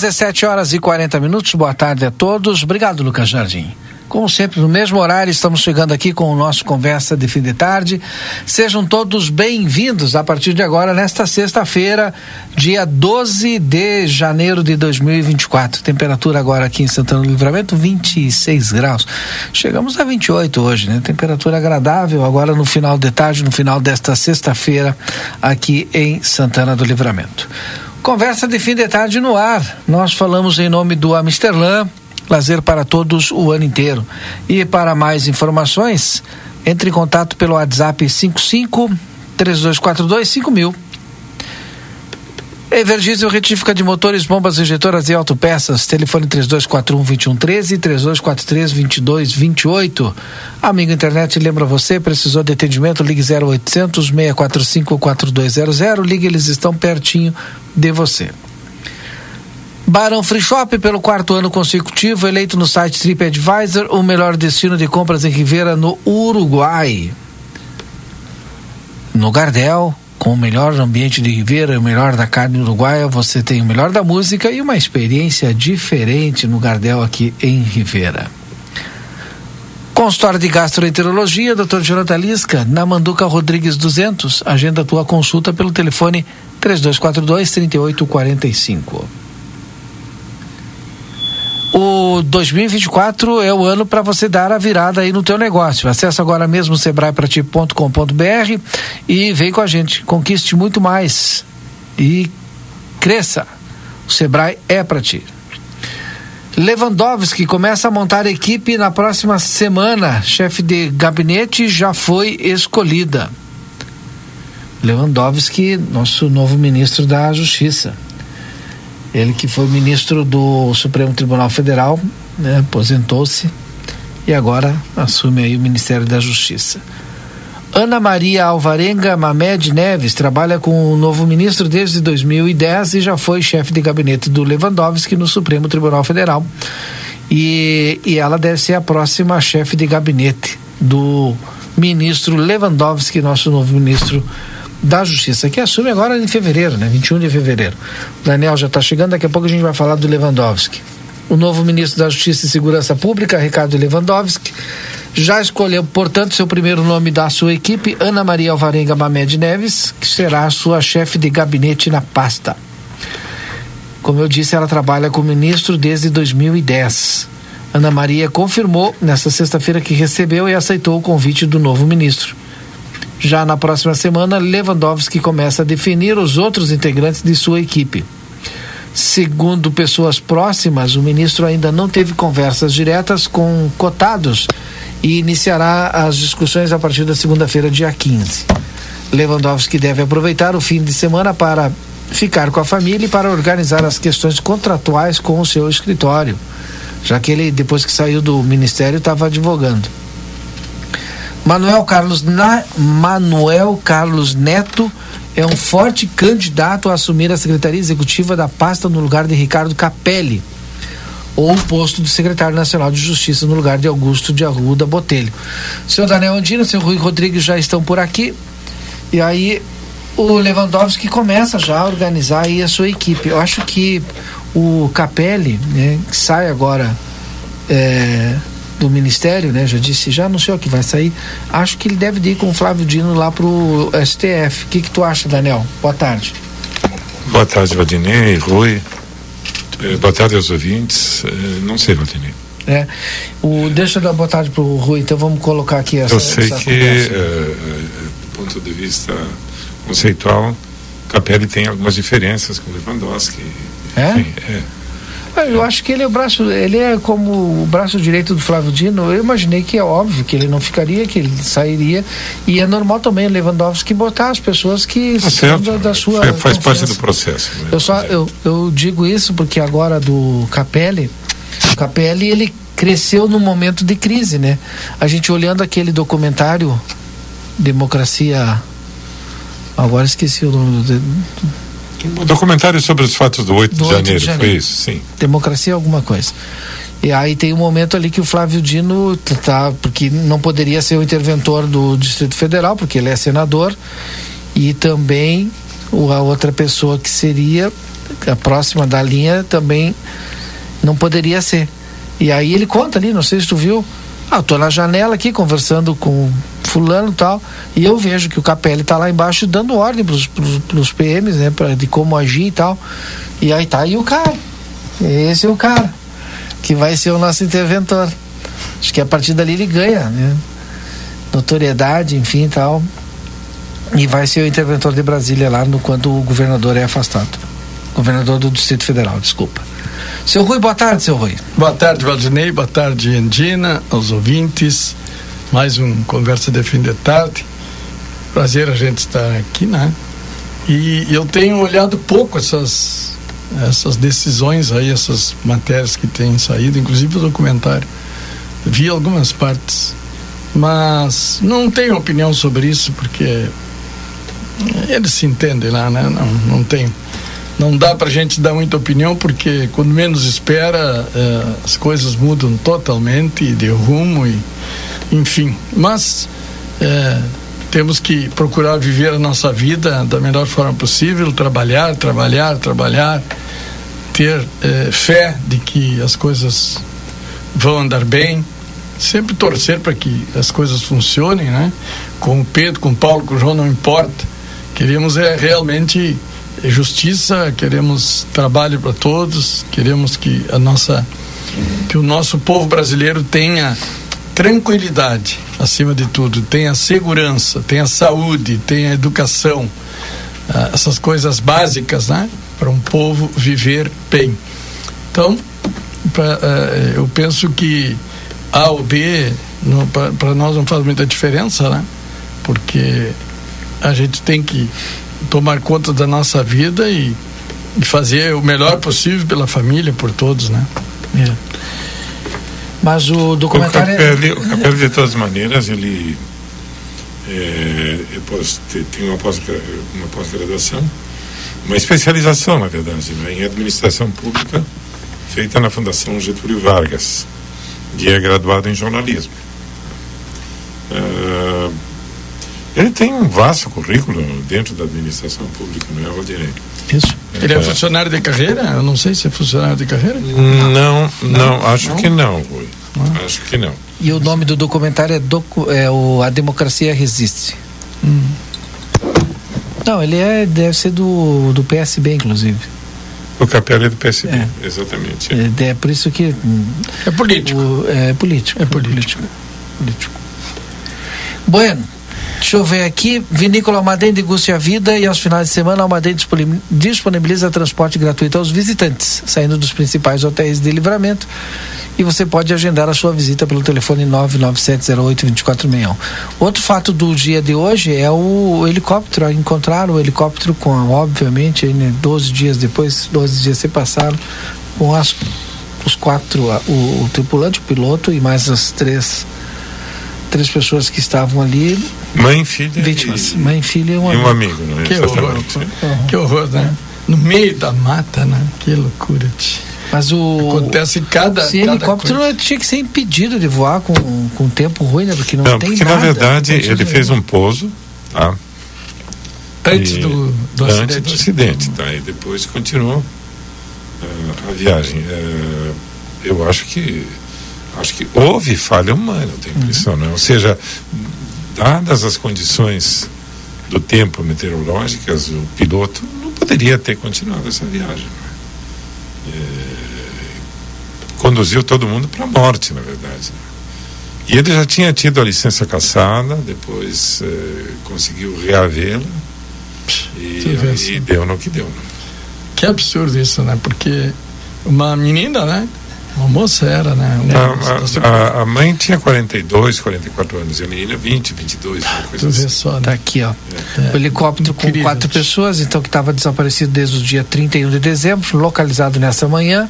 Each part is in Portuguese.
Dezessete horas e 40 minutos. Boa tarde a todos. Obrigado, Lucas Jardim. Como sempre, no mesmo horário, estamos chegando aqui com o nosso Conversa de Fim de Tarde. Sejam todos bem-vindos a partir de agora, nesta sexta-feira, dia 12 de janeiro de 2024. Temperatura agora aqui em Santana do Livramento, 26 graus. Chegamos a 28 hoje, né? Temperatura agradável agora no final de tarde, no final desta sexta-feira, aqui em Santana do Livramento. Conversa de fim de tarde no ar. Nós falamos em nome do Amsterlan lazer para todos o ano inteiro. E para mais informações, entre em contato pelo WhatsApp 55 3242 5000. Everdiesel retífica de motores, bombas injetoras e autopeças. Telefone 3241 2113 e 3243 2228. Amigo internet, lembra você, precisou de atendimento? Ligue 0800 645 4200. Ligue, eles estão pertinho de você. Barão Free Shop, pelo quarto ano consecutivo, eleito no site TripAdvisor o melhor destino de compras em Rivera, no Uruguai. No Gardel, com o melhor ambiente de Rivera, o melhor da carne uruguaia, você tem o melhor da música e uma experiência diferente no Gardel aqui em Rivera. Consultório de Gastroenterologia, Dr. Jonathan Lisca, na Manduca Rodrigues 200. Agenda tua consulta pelo telefone 3242 3845. O 2024 é o ano para você dar a virada aí no teu negócio. Acesse agora mesmo sebraeprati.com.br e vem com a gente. Conquiste muito mais e cresça. O Sebrae é para ti. Lewandowski começa a montar equipe na próxima semana. Chefe de gabinete já foi escolhida. Lewandowski, nosso novo ministro da Justiça. Ele que foi ministro do Supremo Tribunal Federal, né, aposentou-se e agora assume aí o Ministério da Justiça. Ana Maria Alvarenga Mamed Neves trabalha com o novo ministro desde 2010 e já foi chefe de gabinete do Lewandowski no Supremo Tribunal Federal. E, e ela deve ser a próxima chefe de gabinete do ministro Lewandowski, nosso novo ministro da Justiça, que assume agora em fevereiro, né? 21 de fevereiro. O Daniel já está chegando, daqui a pouco a gente vai falar do Lewandowski. O novo ministro da Justiça e Segurança Pública, Ricardo Lewandowski, já escolheu, portanto, seu primeiro nome da sua equipe, Ana Maria Alvarenga Mamed Neves, que será a sua chefe de gabinete na pasta. Como eu disse, ela trabalha com o ministro desde 2010. Ana Maria confirmou nesta sexta-feira que recebeu e aceitou o convite do novo ministro. Já na próxima semana, Lewandowski começa a definir os outros integrantes de sua equipe. Segundo pessoas próximas, o ministro ainda não teve conversas diretas com cotados e iniciará as discussões a partir da segunda-feira, dia 15. Lewandowski deve aproveitar o fim de semana para ficar com a família e para organizar as questões contratuais com o seu escritório, já que ele, depois que saiu do ministério, estava advogando. Manuel Carlos, Na, Manuel Carlos Neto é um forte candidato a assumir a Secretaria Executiva da pasta no lugar de Ricardo Capelli, ou o posto de secretário nacional de Justiça no lugar de Augusto de Arruda Botelho. Senhor Daniel Andino, senhor Rui Rodrigues já estão por aqui. E aí o Lewandowski começa já a organizar aí a sua equipe. Eu acho que o Capelli, né, que sai agora é, do Ministério, né, já disse, já anunciou que vai sair, acho que ele deve ir com o Flávio Dino lá pro STF. O que, que tu acha, Daniel? Boa tarde. Boa tarde, Valdinei, Rui. É, boa tarde aos ouvintes. É, não sei, Valdinei. É, o, deixa eu dar boa tarde pro Rui, então vamos colocar aqui essa Eu sei essa que, é, do ponto de vista conceitual, Capelli tem algumas diferenças com Lewandowski. É? Enfim, é. Ah, eu acho que ele é o braço, ele é como o braço direito do Flávio Dino. Eu imaginei que é óbvio que ele não ficaria, que ele sairia. E é normal também o Lewandowski botar as pessoas que tá são da, da, sua. Faz confiança. parte do processo. Né? Eu só eu, eu digo isso porque agora do Capelli, o Capelli ele cresceu num momento de crise, né? A gente olhando aquele documentário Democracia Agora esqueci o nome do. Um documentário sobre os fatos do 8, do de, 8 janeiro, de janeiro, foi isso, sim. Democracia alguma coisa. E aí tem um momento ali que o Flávio Dino tá, porque não poderia ser o interventor do Distrito Federal, porque ele é senador, e também a outra pessoa que seria a próxima da linha também não poderia ser. E aí ele conta ali, não sei se tu viu, ah, tô na janela aqui conversando com fulano e tal, e eu vejo que o Capelli tá lá embaixo dando ordem pros, pros, pros PMs, né, pra, de como agir e tal. E aí tá aí o cara. Esse é o cara que vai ser o nosso interventor. Acho que a partir dali ele ganha, né? Notoriedade, enfim e tal. E vai ser o interventor de Brasília lá no quando o governador é afastado. Governador do Distrito Federal, desculpa. Seu Rui, boa tarde, seu Rui. Boa tarde, Valdinei. Boa tarde, Andina, aos ouvintes. Mais um Conversa de Fim de Tarde. Prazer a gente estar aqui, né? E eu tenho olhado pouco essas, essas decisões aí, essas matérias que têm saído, inclusive o documentário. Vi algumas partes, mas não tenho opinião sobre isso, porque eles se entendem lá, né? Não, não tenho não dá para a gente dar muita opinião porque quando menos espera eh, as coisas mudam totalmente de rumo e enfim. Mas eh, temos que procurar viver a nossa vida da melhor forma possível trabalhar trabalhar trabalhar ter eh, fé de que as coisas vão andar bem sempre torcer para que as coisas funcionem né? Com o Pedro com o Paulo com o João não importa. Queremos é realmente justiça, queremos trabalho para todos, queremos que a nossa que o nosso povo brasileiro tenha tranquilidade acima de tudo, tenha segurança, tenha saúde, tenha educação, ah, essas coisas básicas, né, para um povo viver bem. Então, pra, eh, eu penso que A ou B para nós não faz muita diferença, né? Porque a gente tem que tomar conta da nossa vida e, e fazer o melhor possível pela família, por todos, né? É. Mas o documentário. O Capelli, o Capelli de todas maneiras, ele é, tem uma pós-graduação, uma especialização, na verdade, né, em administração pública, feita na Fundação Getúlio Vargas, e é graduado em jornalismo. Uh, ele tem um vasto currículo dentro da administração pública, não é, Valdirei? Isso. Ele é, é funcionário de carreira? Eu não sei se é funcionário de carreira. Não, não, não acho não? que não, Rui. Ah. Acho que não. E o nome do documentário é, docu, é o A Democracia Resiste. Hum. Não, ele é, deve ser do, do PSB, inclusive. O Capelli é do PSB, é. exatamente. É. é. por isso que. É político. O, é político. É político. político. Bueno. Deixa eu ver aqui. Vinícola Almaden deguste a vida e aos finais de semana Almaden disponibiliza transporte gratuito aos visitantes, saindo dos principais hotéis de livramento. E você pode agendar a sua visita pelo telefone 997082461. Outro fato do dia de hoje é o helicóptero. Encontraram o helicóptero com, obviamente, né, 12 dias depois, 12 dias se passaram, com as, os quatro, o, o tripulante, o piloto e mais as três três pessoas que estavam ali. Mãe, filha. Vítimas. E, mãe, filha e um amigo. E um amigo, não é? Que horror. Uhum. Que horror, né? No meio da mata, né? Que loucura. Mas o. Acontece cada. Esse cada helicóptero coisa. tinha que ser impedido de voar com, com tempo ruim, né? Porque não, não tem porque nada. na verdade ele fez um pouso, tá? Antes e, do, do antes acidente. do acidente, tá? E depois continuou uh, a viagem. Uh, eu acho que acho que houve falha humana, eu tenho a impressão, uhum. né? Ou seja, dadas as condições do tempo meteorológicas, o piloto não poderia ter continuado essa viagem. Né? É, conduziu todo mundo para a morte, na verdade. Né? E ele já tinha tido a licença caçada, depois é, conseguiu reavê-la e, e, deu no que deu. Né? Que absurdo isso, né? Porque uma menina, né? Uma moça era, né? A, a, a, mãe tinha 42, 44 anos, e a menina 20, 22, uma coisa assim. Só, né? Tá aqui, ó. É. O helicóptero com quatro pessoas, então que estava desaparecido desde o dia 31 de dezembro, localizado nessa manhã.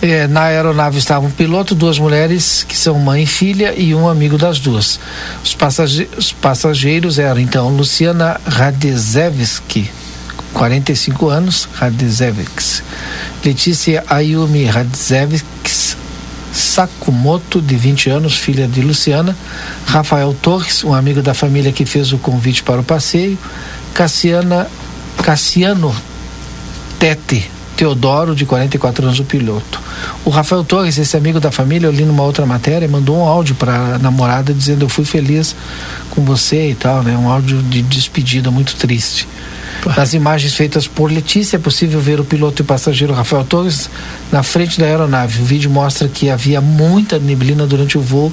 É, na aeronave estavam um piloto, duas mulheres que são mãe e filha e um amigo das duas. Os, passage os passageiros eram então Luciana Radezevski, 45 anos, Radzevics. Letícia Ayumi Radzevics Sakumoto, de 20 anos, filha de Luciana. Rafael Torres, um amigo da família que fez o convite para o passeio. Cassiana, Cassiano Tete Teodoro, de 44 anos, o piloto. O Rafael Torres, esse amigo da família, eu li numa outra matéria, mandou um áudio para a namorada dizendo: Eu fui feliz com você e tal, né? Um áudio de despedida muito triste. Nas imagens feitas por Letícia, é possível ver o piloto e o passageiro Rafael Torres na frente da aeronave. O vídeo mostra que havia muita neblina durante o voo,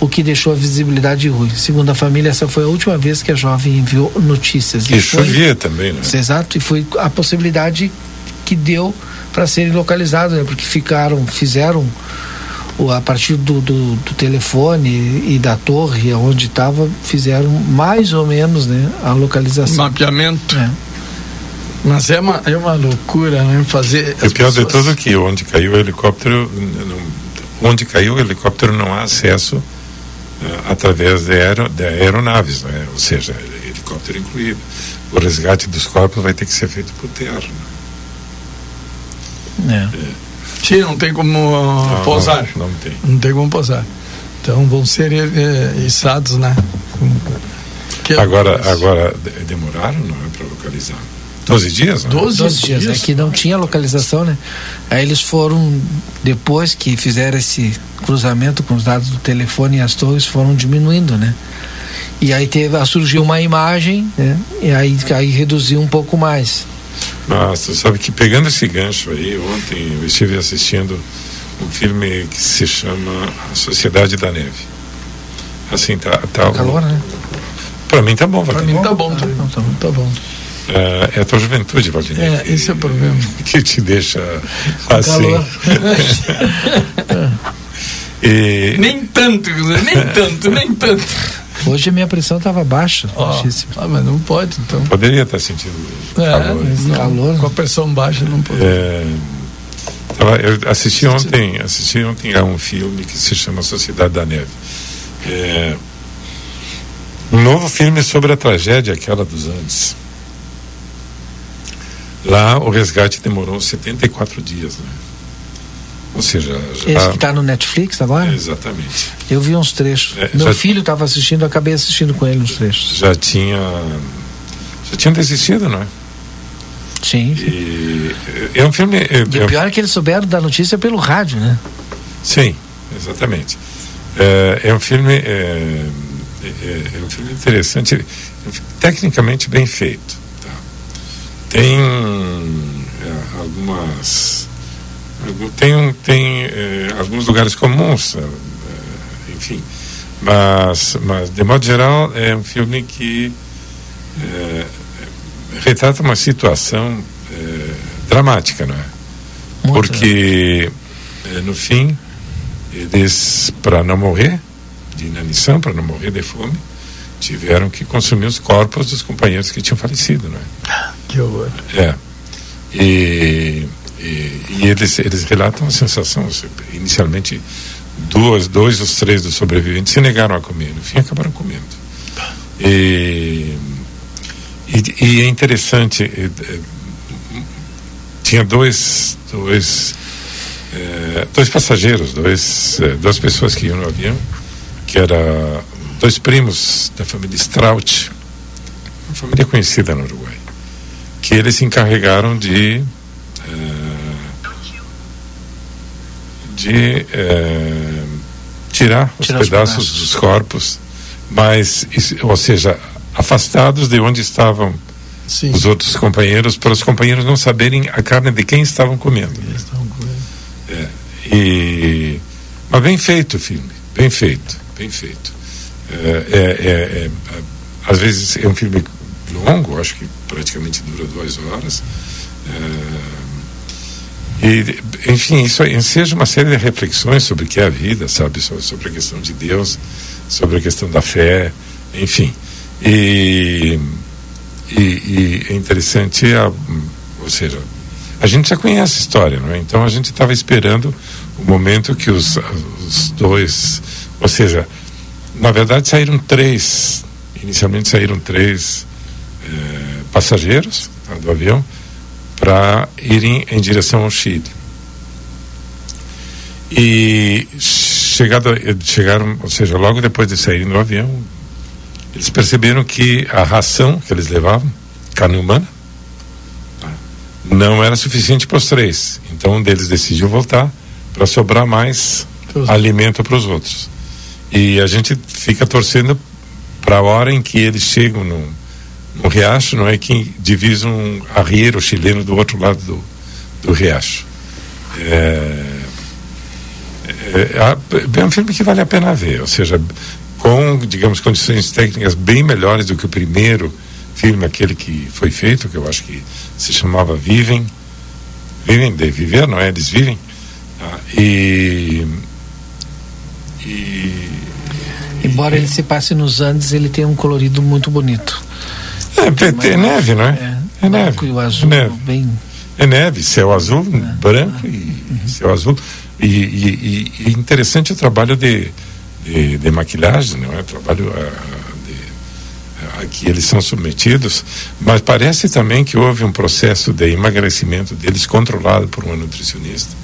o que deixou a visibilidade ruim. Segundo a família, essa foi a última vez que a jovem enviou notícias. E, e chovia também, né? Exato, e foi a possibilidade que deu para serem localizados, né? Porque ficaram, fizeram a partir do, do, do, telefone e da torre onde estava, fizeram mais ou menos né, a localização. Mapeamento. É. Mas é uma, é uma loucura, né? Fazer. O pior pessoas... de tudo é que onde caiu o helicóptero, não, onde caiu o helicóptero não há acesso uh, através de, aero, de aeronaves, né? ou seja, helicóptero incluído. O resgate dos corpos vai ter que ser feito por terra. Né? É. é. Sim, não tem como uh, não, posar. Não, não, tem. Não tem como posar. Então vão ser é, içados, né? Que agora, é agora demoraram, não é, para localizar. 12 dias? Né? 12, 12 dias, dias, é que não tinha localização, né? Aí eles foram, depois que fizeram esse cruzamento com os dados do telefone e as torres, foram diminuindo, né? E aí teve, surgiu uma imagem, né? E aí, aí reduziu um pouco mais. Nossa, sabe que pegando esse gancho aí, ontem eu estive assistindo um filme que se chama A Sociedade da Neve. Assim, tá. tá, tá calor, né? Pra mim tá bom, Pra mim tá bom, tá, tá, bom, tá bom. É, é a tua juventude, Valdinei. É, esse é o problema. Que te deixa assim. e... Nem tanto, nem tanto, nem tanto. Hoje a minha pressão estava baixa. Oh, ah, mas não pode, então. Poderia estar sentindo é, calor. Não, calor. Com a pressão baixa não pode. É, eu assisti ontem, assisti ontem a um filme que se chama Sociedade da Neve. É, um novo filme sobre a tragédia aquela dos Andes. Lá o resgate demorou 74 dias, né? Ou seja, já... Esse que está no Netflix agora? É, exatamente. Eu vi uns trechos. É, Meu já... filho estava assistindo, acabei assistindo com ele uns trechos. Já tinha. Já tinham desistido, não é? Sim. E, é um filme. É, e o pior é que eles souberam da notícia pelo rádio, né? Sim, exatamente. É, é um filme. É, é, é, um filme interessante, tecnicamente bem feito. Tá? Tem algumas tem tem eh, alguns lugares comuns eh, enfim mas mas de modo geral é um filme que eh, retrata uma situação eh, dramática não é? Muito porque eh, no fim eles para não morrer de inanição para não morrer de fome tiveram que consumir os corpos dos companheiros que tinham falecido não é? Que horror. É. E, e, eles, eles relatam a sensação, inicialmente, duas, dois dos três dos sobreviventes se negaram a comer, no fim acabaram comendo. E, e, e é interessante, é, é, tinha dois, dois, é, dois passageiros, dois, duas pessoas que iam no avião, que era dois primos da família Straut, uma família conhecida no Uruguai que eles se encarregaram de uh, de uh, tirar os pedaços, dos corpos, mas ou seja, afastados de onde estavam Sim. os outros companheiros, para os companheiros não saberem a carne de quem estavam comendo. É, e mas bem feito o filme, bem feito, bem feito. É, é, é, é às vezes é um filme longo, acho que praticamente dura duas horas. É, e, enfim, isso enseja uma série de reflexões sobre o que é a vida, sabe? Sobre, a questão de Deus, sobre a questão da fé, enfim. E, e, e é interessante, a, ou seja, a gente já conhece a história, não é? Então a gente estava esperando o momento que os, os dois, ou seja, na verdade saíram três, inicialmente saíram três eh, passageiros tá, do avião para irem em direção ao Chile. E chegado, chegaram, ou seja, logo depois de saírem do avião, eles perceberam que a ração que eles levavam, carne humana, não era suficiente para os três. Então um deles decidiu voltar para sobrar mais alimento para os outros. E a gente fica torcendo para a hora em que eles chegam no, no riacho, não é? Que divisa um arrieiro chileno do outro lado do, do riacho. É, é, é um filme que vale a pena ver, ou seja, com, digamos, condições técnicas bem melhores do que o primeiro filme, aquele que foi feito, que eu acho que se chamava Vivem. Vivem de viver, não é? Eles vivem. Ah, e, e. Embora ele se passe nos Andes, ele tem um colorido muito bonito. É, é neve, não é? É, é neve. E o azul é neve. bem. É neve, céu azul, é. branco e uhum. céu azul. E, e, e, interessante o trabalho de, de, de maquilhagem, não é? O trabalho a, ah, de, a que eles são submetidos, mas parece também que houve um processo de emagrecimento deles controlado por uma nutricionista.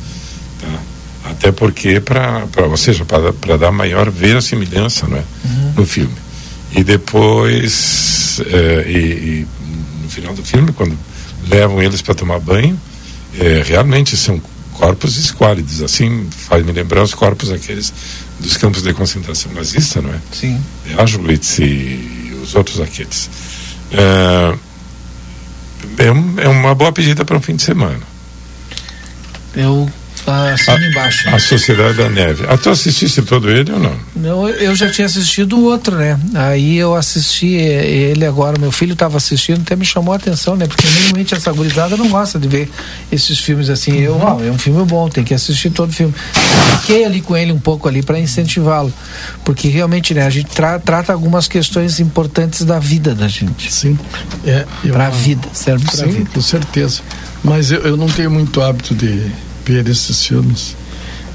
Tá? Até porque, para, ou seja, para dar maior verossimilhança não é? Uhum. no filme. E depois, é, e, e, no final do filme, quando levam eles para tomar banho, é, realmente são corpos esquálidos. Assim, faz me lembrar os corpos aqueles dos campos de concentração nazista, não é? Sim. De Auschwitz e os outros aqueles. É, é, é uma boa pedida para um fim de semana. Eu Tá acima embaixo. A Sociedade da Neve. Ah, tu assististe todo ele ou não? Não, eu já tinha assistido o outro, né? Aí eu assisti ele agora, meu filho estava assistindo, até me chamou a atenção, né? Porque normalmente essa gurizada não gosta de ver esses filmes assim. Uhum. Eu, ó, é um filme bom, tem que assistir todo o filme. Fiquei ali com ele um pouco ali para incentivá-lo. Porque realmente, né, a gente tra trata algumas questões importantes da vida da gente. Sim. É, para a vida, serve para a vida. Com certeza. Mas eu, eu não tenho muito hábito de ver esses filmes.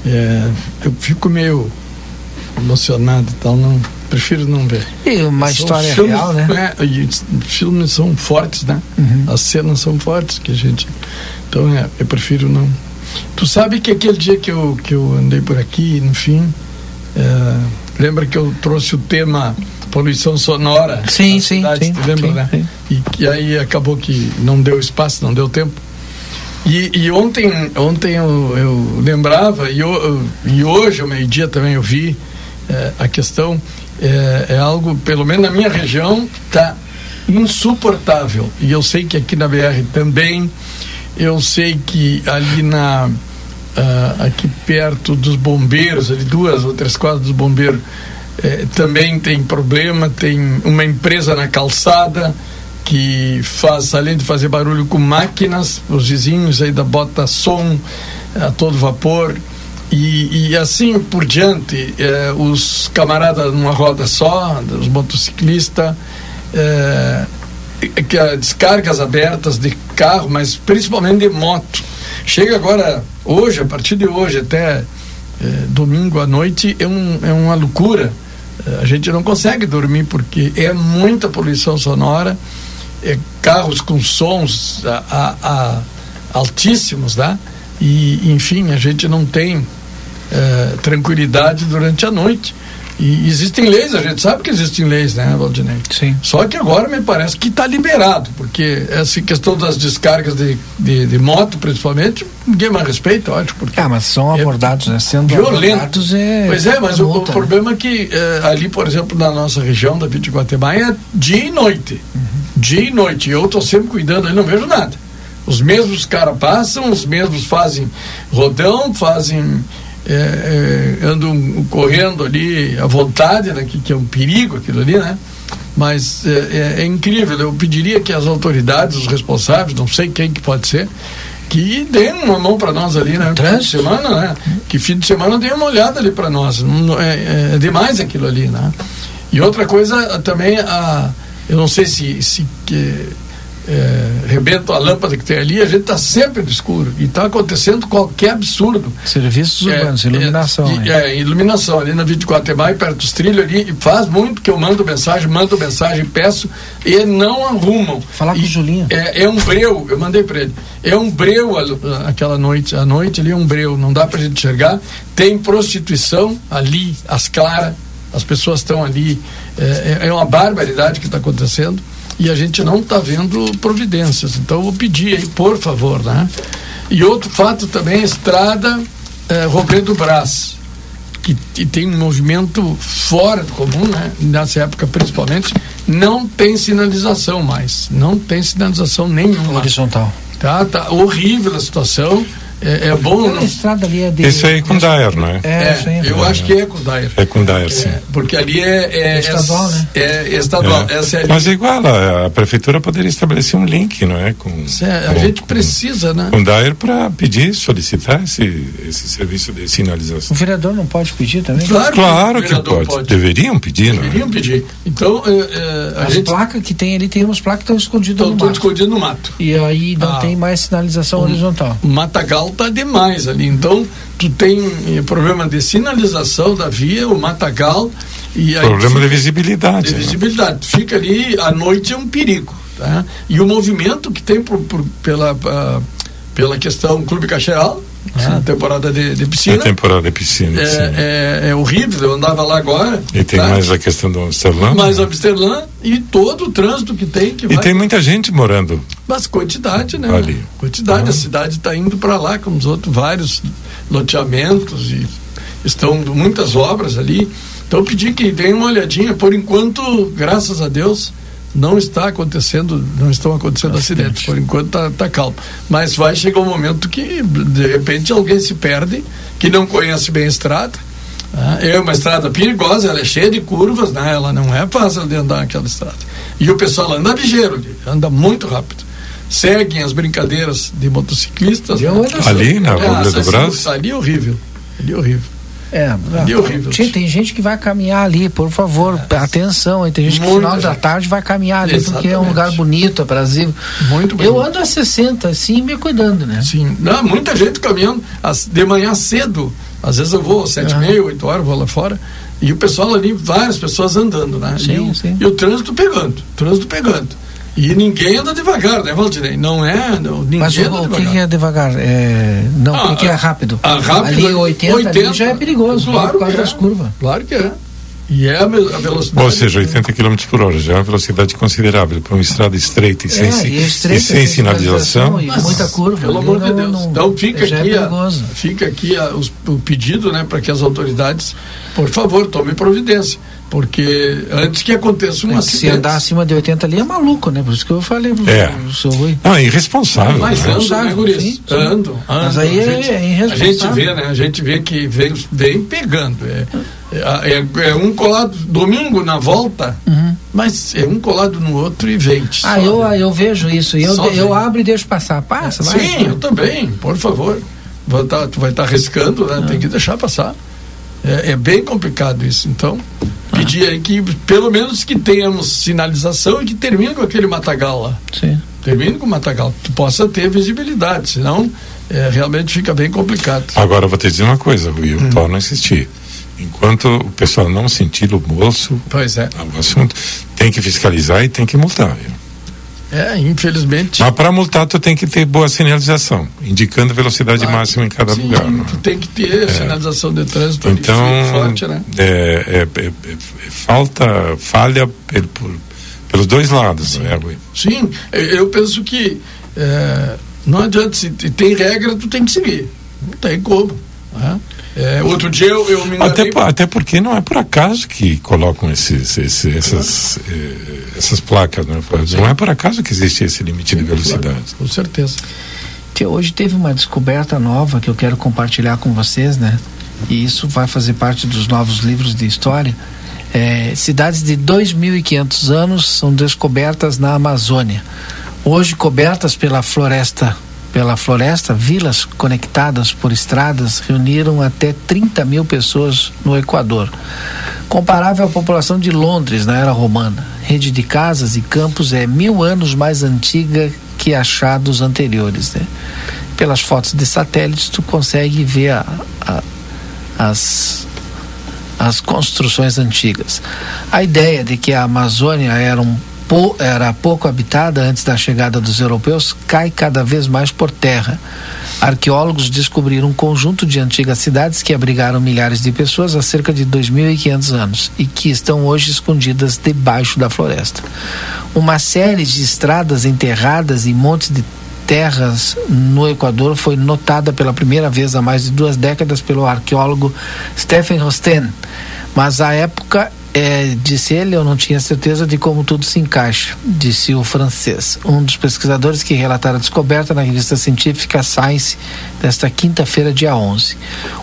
É, eu fico meio emocionado e tal, não, prefiro não ver. E uma são história filmes, real, né? É, e filmes são fortes, né? Uhum. As cenas são fortes que a gente. Então é, eu prefiro não. Tu sabe que aquele dia que eu, que eu andei por aqui, no fim, é, lembra que eu trouxe o tema poluição sonora? Sim, sim, cidade, sim. Lembra, sim, né? Sim. E que aí acabou que não deu espaço, não deu tempo. E, e, ontem, ontem eu, eu lembrava, e, eu, e hoje, ao meio-dia também eu vi é, a questão, é, é, algo, pelo menos na minha região, está insuportável. E eu sei que aqui na BR também, Eu sei que ali na uh, aqui perto dos bombeiros, ali duas ou três quadras dos bombeiros, eh, também tem problema, tem uma empresa na calçada que faz, além de fazer barulho com máquinas, os vizinhos aí da bota som a todo vapor e, e assim por diante, eh, os camaradas numa roda só, os motociclistas, eh, descargas abertas de carro, mas principalmente de moto. Chega agora, hoje, a partir de hoje até eh, domingo à noite, é, um, é uma loucura. Eh, a gente não consegue dormir porque é muita poluição sonora, é carros com sons a, a, altíssimos, né? E, enfim, a gente não tem eh, tranquilidade durante a noite. E existem leis, a gente sabe que existem leis, né, Valdinei? Sim. Só que agora me parece que está liberado, porque essa questão das descargas de, de, de, moto, principalmente, ninguém mais respeita, eu acho. Porque ah, mas são abordados, é né? Sendo violento. abordados é. Pois é, mas o, o, problema é que é, ali, por exemplo, na nossa região da Vite Guatemala, é dia e noite. Uhum. Dia e noite. Eu estou sempre cuidando, aí não vejo nada. Os mesmos caras passam, os mesmos fazem rodão, fazem é, é, andam correndo ali à vontade, né, que, que é um perigo aquilo ali, né? Mas é, é, é, incrível. Eu pediria que as autoridades, os responsáveis, não sei quem que pode ser, que deem uma mão para nós ali, né? Fim de semana, né? Que fim de semana dê uma olhada ali para nós. Não, é, é, demais aquilo ali, né? E outra coisa também, a, eu não sei se, se que, é, a lâmpada que tem ali, a gente está sempre no escuro. E está acontecendo qualquer absurdo. Serviços é, urbanos, iluminação. É, é, iluminação, ali na 24 Maio, perto dos trilhos ali, faz muito que eu mando mensagem, mando mensagem, peço, e não arrumam. Falar com o Julinho. É, é um breu, eu mandei para ele. É um breu aquela noite, a noite ali é um breu, não dá para a gente enxergar. Tem prostituição ali, as claras, as pessoas estão ali. É, é, é uma barbaridade que está acontecendo e a gente não está vendo providências. Então eu vou pedir aí, por favor, né? E outro fato também, estrada é, Robredo Brás, que, que tem um movimento fora do comum, né? Nessa época principalmente, não tem sinalização mais, não tem sinalização nenhuma. Horizontal. Tá, tá horrível a situação. É, é bom. Não... estrada ali é de... Aí é com Daer, não é? É, é eu acho que é com Daer. É com Daer, sim. É, porque ali é, é, é estadual, né? É, estadual. É. Mas igual, a, a, prefeitura poderia estabelecer um link, não é? Com, a com, gente precisa, com, né? Com Daer para pedir, solicitar esse, esse serviço de sinalização. O vereador não pode pedir também? Claro, claro que, que pode. pode. Deveriam pedir, não Deveriam pedir. Então, a As gente... placas que tem ali, tem umas placas que estão escondidas no mato. Estão escondidas no mato. E aí não ah, tem mais sinalização um, horizontal. Matagal tá demais ali. Então, tu tem eh, problema de sinalização da via, o matagal. E problema de visibilidade. De né? visibilidade. Fica ali, à noite é um perigo. Tá? E o movimento que tem por, por pela, uh, pela questão Clube Cacheral, né? temporada de, de, piscina. A temporada de piscina. É, é, é, horrível, eu andava lá agora. E tem tá? mais a questão do Amsterdã. Mais Amsterdã e todo o trânsito que tem. Que e vai... tem muita gente morando. Mas quantidade, né? Ali. Quantidade, uhum. a cidade está indo para lá, como os outros, vários loteamentos e estão muitas obras ali. Então eu pedi que deem uma olhadinha, por enquanto, graças a Deus não está acontecendo, não estão acontecendo acidentes, por enquanto está tá calmo. Mas vai chegar um momento que, de repente, alguém se perde, que não conhece bem a estrada. Ah, é uma estrada perigosa, ela é cheia de curvas, né? ela não é fácil de andar aquela estrada. E o pessoal anda ligeiro, anda muito rápido. Seguem as brincadeiras de motociclistas. Né? Ali, na Rua ah, do Brasil? Ali é horrível. Ali é horrível. É, é horrível. Tia, tem gente que vai caminhar ali, por favor, é. atenção. Tem gente que no final da tarde vai caminhar ali, Exatamente. porque é um lugar bonito, aprazível. Muito bem. Eu ando a 60, assim, me cuidando, né? Sim. Não, muita gente caminhando de manhã cedo. Às vezes eu vou sete e meia, oito horas, vou lá fora. E o pessoal ali, várias pessoas andando, né? Sim, e, sim. e o trânsito pegando, trânsito pegando. E ninguém anda devagar, né, Valdinei? Não é. Não, ninguém Mas o, anda o que, é devagar? É, não, ah, o que é rápido? A, rápido ali 80, 80 ali já é perigoso, claro por causa é. das curvas. Claro que é. E é a, velocidade. Ou seja, 80 km por hora já é uma velocidade considerável para uma estrada estreita e sem, é, e estreita, e sem sinalização. E muita curva. Pelo amor de Deus. Não, então fica aqui, é a, fica aqui a, os, o pedido né, para que as autoridades, por favor, tomem providência porque antes que aconteça um É, acidente. Se andar acima de 80 ali é maluco, né? Por isso que eu falei pro, É. seu Rui. Não, é irresponsável. Mas né? ando, né, Guris? Sim, sim. Ando, Mas ando. aí a é- gente, é A irresponsável. gente vê, né? A gente vê que vem, vem pegando. É, é, é um colado domingo na volta, mas é um colado no outro e vem. Uhum. Ah, eu, eu vejo isso. Eu, eu abro e deixo passar. Passa, vai. Sim, eu também, por favor. Vai tá, tu vai estar arriscando, né? Tem que deixar passar. É, é bem complicado isso. Então, pedir aí que, pelo menos que tenhamos sinalização e que termine com aquele matagal lá. Sim. Termine com o matagal, que possa ter visibilidade, senão é, realmente fica bem complicado. Agora eu vou te dizer uma coisa, Rui, Hum. eu torno a insistir. Enquanto o pessoal não sentir o bolso, Pois é. o assunto, tem que fiscalizar e tem que multar. Viu? É, infelizmente. Mas para multar, tu tem que ter boa sinalização, indicando velocidade Ah, máxima em cada sim, lugar. né? Tu tem que ter sinalização de trânsito Então, forte, né? é, é- é- é- é falta, falha pel- por- pelos dois lados, né, Rui? Sim, eu- penso que é, não adianta, se te- tem regra, tu tem que seguir. Não tem como. né? É, outro dia eu, eu me Até, enganei. po- até porque não é por acaso que colocam esses, esses- essas, eh, essas placas, né? Não é por acaso que existe esse limite de velocidade. Com certeza. Tia, hoje teve uma descoberta nova que eu quero compartilhar com vocês, né? E isso vai fazer parte dos novos livros de história. É, cidades de 2.500 anos são descobertas na Amazônia. Hoje cobertas pela floresta, pela floresta, vilas conectadas por estradas reuniram até 30 mil pessoas no Equador. Comparável à população de Londres na era romana. Rede de casas e campos é mil anos mais antiga que achados anteriores. Né? Pelas fotos de satélites, tu consegue ver a- a- as, as construções antigas. A ideia de que a Amazônia era, um, era pouco habitada antes da chegada dos europeus cai cada vez mais por terra. Arqueólogos descobriram um conjunto de antigas cidades que abrigaram milhares de pessoas há cerca de 2.500 anos e que estão hoje escondidas debaixo da floresta. Uma série de estradas enterradas em montes de terras no Equador foi notada pela primeira vez há mais de duas décadas pelo arqueólogo Stephen Rosten. Mas à época, é, disse ele, eu não tinha certeza de como tudo se encaixa, disse o francês. Um dos pesquisadores que relataram a descoberta na revista científica Science desta quinta-feira, dia 11.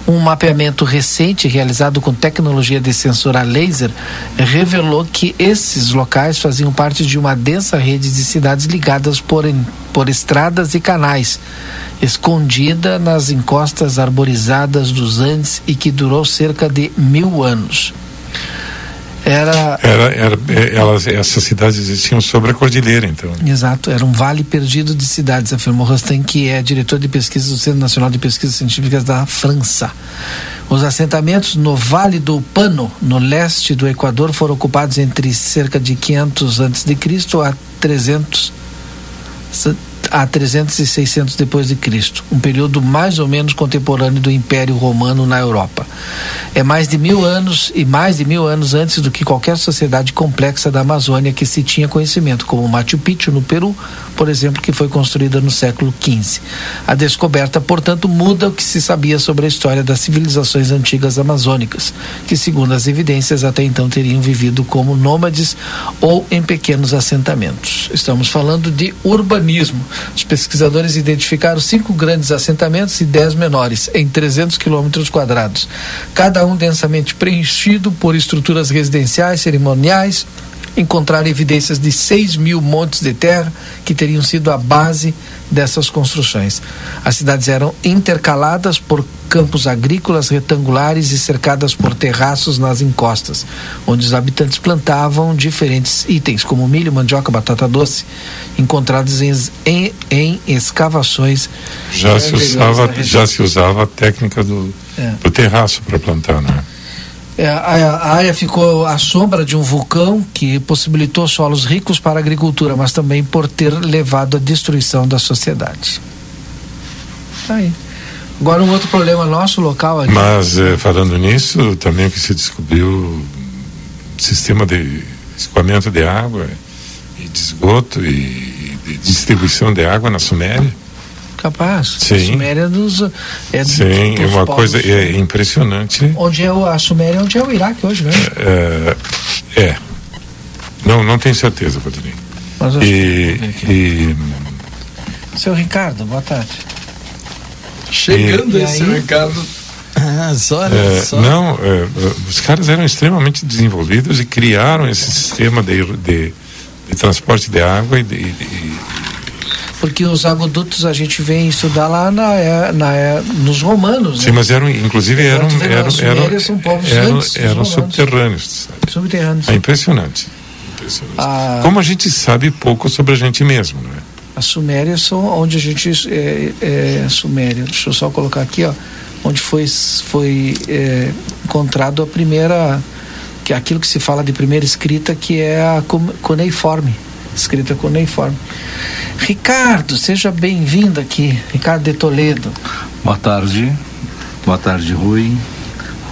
Um mapeamento recente realizado com tecnologia de sensor a laser revelou que esses locais faziam parte de uma densa rede de cidades ligadas por, por estradas e canais, escondida nas encostas arborizadas dos Andes e que durou cerca de mil anos. Era Era, era, elas, essas cidades existiam sobre a cordilheira, então. Exato, era um vale perdido de cidades, afirmou Rosten, que é diretor de pesquisa do Centro Nacional de Pesquisas Científicas da França. Os assentamentos no Vale do Pano, no leste do Equador, foram ocupados entre cerca de 500 a.C. a 300 a 300 e 600 depois de Cristo, um período mais ou menos contemporâneo do Império Romano na Europa. É mais de mil anos e mais de mil anos antes do que qualquer sociedade complexa da Amazônia que se tinha conhecimento, como Machu Picchu no Peru, por exemplo, que foi construída no século XV. A descoberta, portanto, muda o que se sabia sobre a história das civilizações antigas amazônicas, que, segundo as evidências, até então teriam vivido como nômades ou em pequenos assentamentos. Estamos falando de urbanismo. Os pesquisadores identificaram cinco grandes assentamentos e dez menores, em 300 quilômetros quadrados, cada um densamente preenchido por estruturas residenciais, cerimoniais, encontraram evidências de 6 mil montes de terra que teriam sido a base dessas construções. As cidades eram intercaladas por campos agrícolas retangulares e cercadas por terraços nas encostas, onde os habitantes plantavam diferentes itens, como milho, mandioca, batata doce, encontrados em, em, em escavações Já se, usava, já se usava a técnica do, É. do terraço para plantar, né? É, a, a área ficou à sombra de um vulcão que possibilitou solos ricos para a agricultura, mas também por ter levado à destruição da sociedade. Tá aí. Agora um outro problema nosso local aqui. Mas eh, falando nisso, também que se descobriu sistema de escoamento de água e de esgoto e de distribuição de água na Suméria. Capaz. Sim. A Suméria dos. É dos- Sim, é dos uma povos. coisa é impressionante. Onde é o, a Suméria é onde é o Iraque hoje, né? É, É. Não, não tenho certeza, Valdinei. Mas eu E, e Seu Ricardo, boa tarde. Chegando E esse aí? recado. Ah, só, É, só. não, é, é, os caras eram extremamente desenvolvidos e criaram esse sistema de, de, de transporte de água e, de, e- Porque os agudutos a gente vem estudar lá na, é- na, é- nos romanos, sim, né? mas eram, inclusive eram, eram, eram, sumérios são povos eram, eram subterrâneos. subterrâneos. É impressionante. impressionante. Ah. Como a gente sabe pouco sobre a gente mesmo, não é? As Sumérias são onde a gente é, é, Suméria. Deixa eu só colocar aqui, ó, onde foi foi é, encontrado a primeira que é aquilo que se fala de primeira escrita que é a cuneiforme, escrita cuneiforme. Ricardo, seja bem-vindo aqui, Ricardo de Toledo. Boa tarde. Boa tarde, Rui.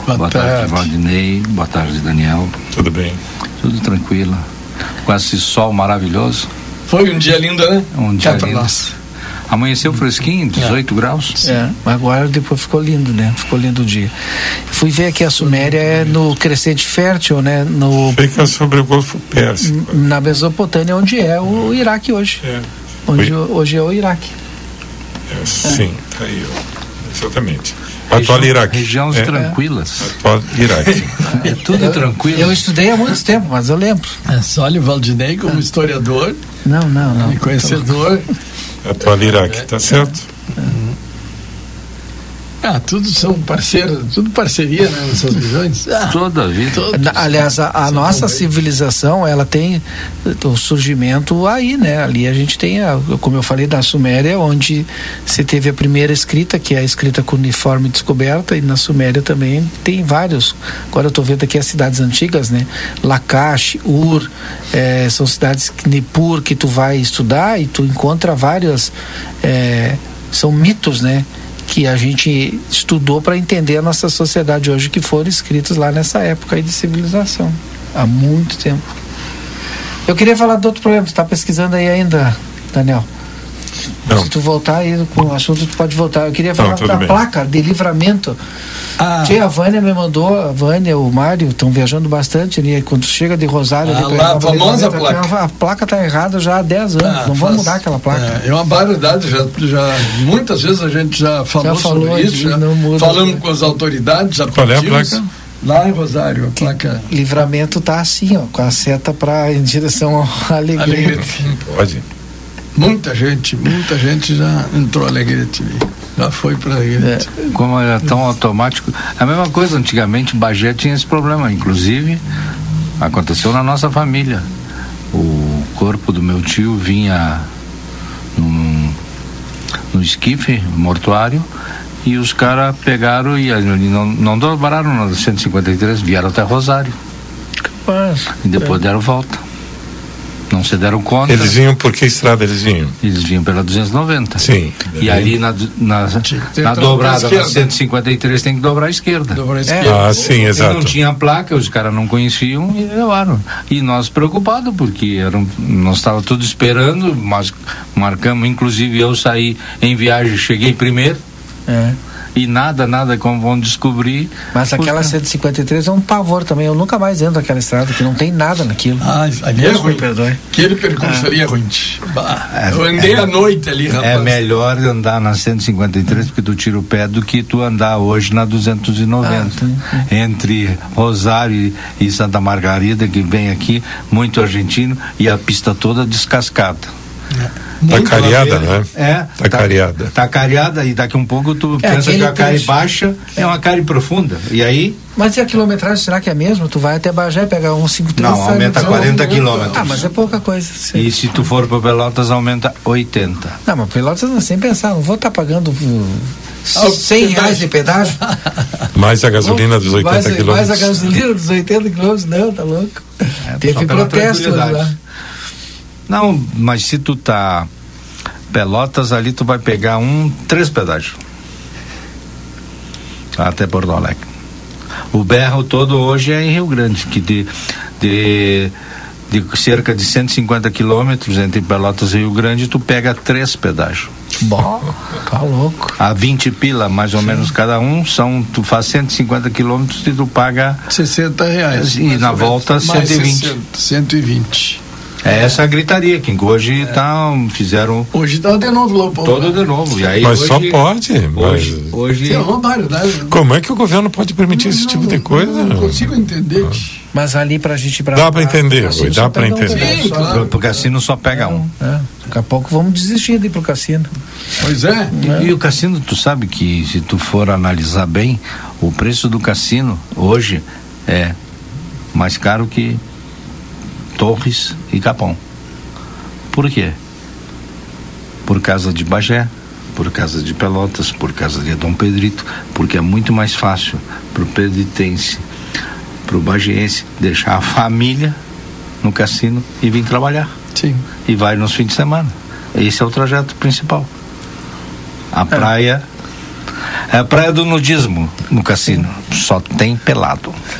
Boa, tarde, tarde. Valdinei. Boa tarde, Daniel. Tudo bem. Tudo tranquilo. Com esse sol maravilhoso. Foi um dia lindo, né? Um dia pra lindo. nós. Amanheceu fresquinho, 18 graus. É, mas agora depois ficou lindo, né? Ficou lindo o dia. Fui ver aqui a Suméria é no crescente fértil, né? No Fica sobre o Golfo Pérsico. na Mesopotâmia, onde é o Iraque hoje. É, Onde Oi. hoje é o Iraque. é, sim, tá aí, ó. Exatamente. Atual Iraque. Regiões É, tranquilas. atual Iraque. É tudo tranquilo. Eu estudei há muito tempo, mas eu lembro. É, só olha o Valdinei como Ah. historiador Não, não, não. e conhecedor. Atual Iraque, tá certo? Ah, tudo são parceiros, tudo parceria né, nessas regiões. Ah, Toda a vida. todos. Aliás, a, a nossa civilização, ela tem o surgimento aí, né? Ali a gente tem, a, como eu falei, da Suméria, onde se teve a primeira escrita, que é a escrita cuneiforme descoberta, e na Suméria também tem vários. Agora eu estou vendo aqui as cidades antigas, né? Lakash, Ur, eh, são cidades que Nippur que tu vai estudar e tu encontra várias. eh, são mitos, né? Que a gente estudou para entender a nossa sociedade hoje, que foram escritos lá nessa época aí de civilização, há muito tempo. Eu queria falar de outro problema, tu está pesquisando aí ainda, Daniel? Não. Se tu voltar aí com o assunto, tu pode voltar. Eu queria falar tudo da bem. placa de livramento. Ah, Tia, a Vânia me mandou, a Vânia, o Mário, estão viajando bastante ali. Quando chega de Rosário, Ah, lá, a famosa placa. A placa está errada já há 10 anos. ah, Não vamos faz- mudar aquela placa. É, é uma barbaridade, já, já, muitas vezes a gente já falou, falou sobre isso, já não muda. falamos com as autoridades, já Qual é a placa? Lá em Rosário, a placa Livramento tá assim, ó, com a seta para em direção Alegrete. Alegrete. Não pode. Muita gente, muita gente já entrou Alegrete, já foi para Alegrete. Como era tão automático. A mesma coisa, antigamente Bagé tinha esse problema. Inclusive, aconteceu na nossa família. O corpo do meu tio vinha num, no esquife mortuário e os caras pegaram e, não, não dobraram na 153, vieram até Rosário Mas, e depois deram volta. Não se deram conta. Eles vinham por que estrada eles vinham? Eles vinham pela 290. Sim. E ali na, na, na dobrada, esquerda. 153, tem que dobrar à esquerda. Dobrou a É. esquerda. Ah, sim, E não exato. tinha placa, os caras não conheciam e levaram. E nós preocupados, porque eram, nós estávamos tudo esperando, mas marcamos, inclusive eu saí em viagem, cheguei primeiro é. E nada, nada, como vão descobrir. Mas aquela os- 153 é um pavor também. Eu nunca mais entro naquela estrada, que não tem nada naquilo. Ah, ali é ruim. perdoe. Aquele percurso ali é ruim. Bah, É, eu andei à noite ali, rapaz. É melhor andar na 153 porque tu tira o pé do que tu andar hoje na 290. Entre Rosário e- e Santa Margarida, que vem aqui, muito argentino, e a pista toda descascada. Tá Muito cariada, ladeira. né? É, Tá cariada. Tá cariada e daqui um pouco tu É, pensa que a cárie trecho. baixa é uma cárie profunda. E aí, Mas e a quilometragem, será que é mesmo? Tu vai até Bagé pegar um 53 Não, aumenta 40 quilômetros. Ah, mas é pouca coisa. sim. e se tu for para Pelotas, aumenta 80. Não, mas Pelotas não sem pensar, não vou estar pagando uh, Ah, 100 pedágio. reais de pedágio. Mais a gasolina dos 80 mais, Mais a quilômetros. gasolina dos 80 quilômetros, não, tá louco. É, Teve protesto lá. Não, mas se tu tá Pelotas ali, tu vai pegar um, três pedágios. Até Porto Alegre. O berro todo hoje é em Rio Grande, que de, de de cerca de 150 quilômetros entre Pelotas e Rio Grande, tu pega três pedágios. Bom, tá louco. A 20 pila, mais ou Sim. menos cada um, são, tu faz 150 quilômetros e tu paga 60 reais. E na volta 120. 60, 120. É essa gritaria que hoje é. tá, fizeram. Hoje tá de novo lá, Todo de novo. E aí, mas hoje, só pode. Hoje, mas... hoje... É Como é que o governo pode permitir não, esse tipo não, de coisa? Não, não consigo entender. Mas ali pra gente. Pra dá para entender, Rui, dá para entender. Sim, claro. O cassino só pega um. É. Daqui a pouco vamos desistir de ir pro cassino. Pois é. E, e o cassino, tu sabe que se tu for analisar bem, o preço do cassino hoje é mais caro que Torres e Capão. Por quê? Por causa de Bagé, por causa de Pelotas, por causa de Dom Pedrito, porque é muito mais fácil para o pedritense, para o bagiense, deixar a família no cassino e vir trabalhar. Sim. E vai nos fins de semana. Esse é o trajeto principal. A é. praia a praia do nudismo no cassino. Só tem pelado.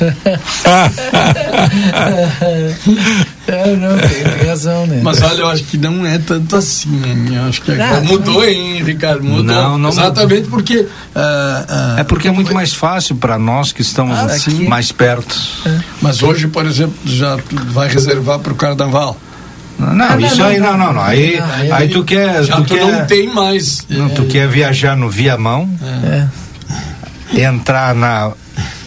é, não, tem, razão, né? Mas olha, eu acho que não é tanto assim, né? Eu acho que agora mudou, hein, Ricardo? Mudou. Não, não Exatamente mudou. porque. Uh, uh, é porque é muito mais fácil para nós que estamos ah, assim, mais perto. É. Mas hoje, por exemplo, já vai reservar para o carnaval. Não, não, isso não, aí não, não, não. Aí, aí, aí, tu quer. Já tu, tu quer, não tem mais. Não, tu quer viajar no Viamão, é. entrar na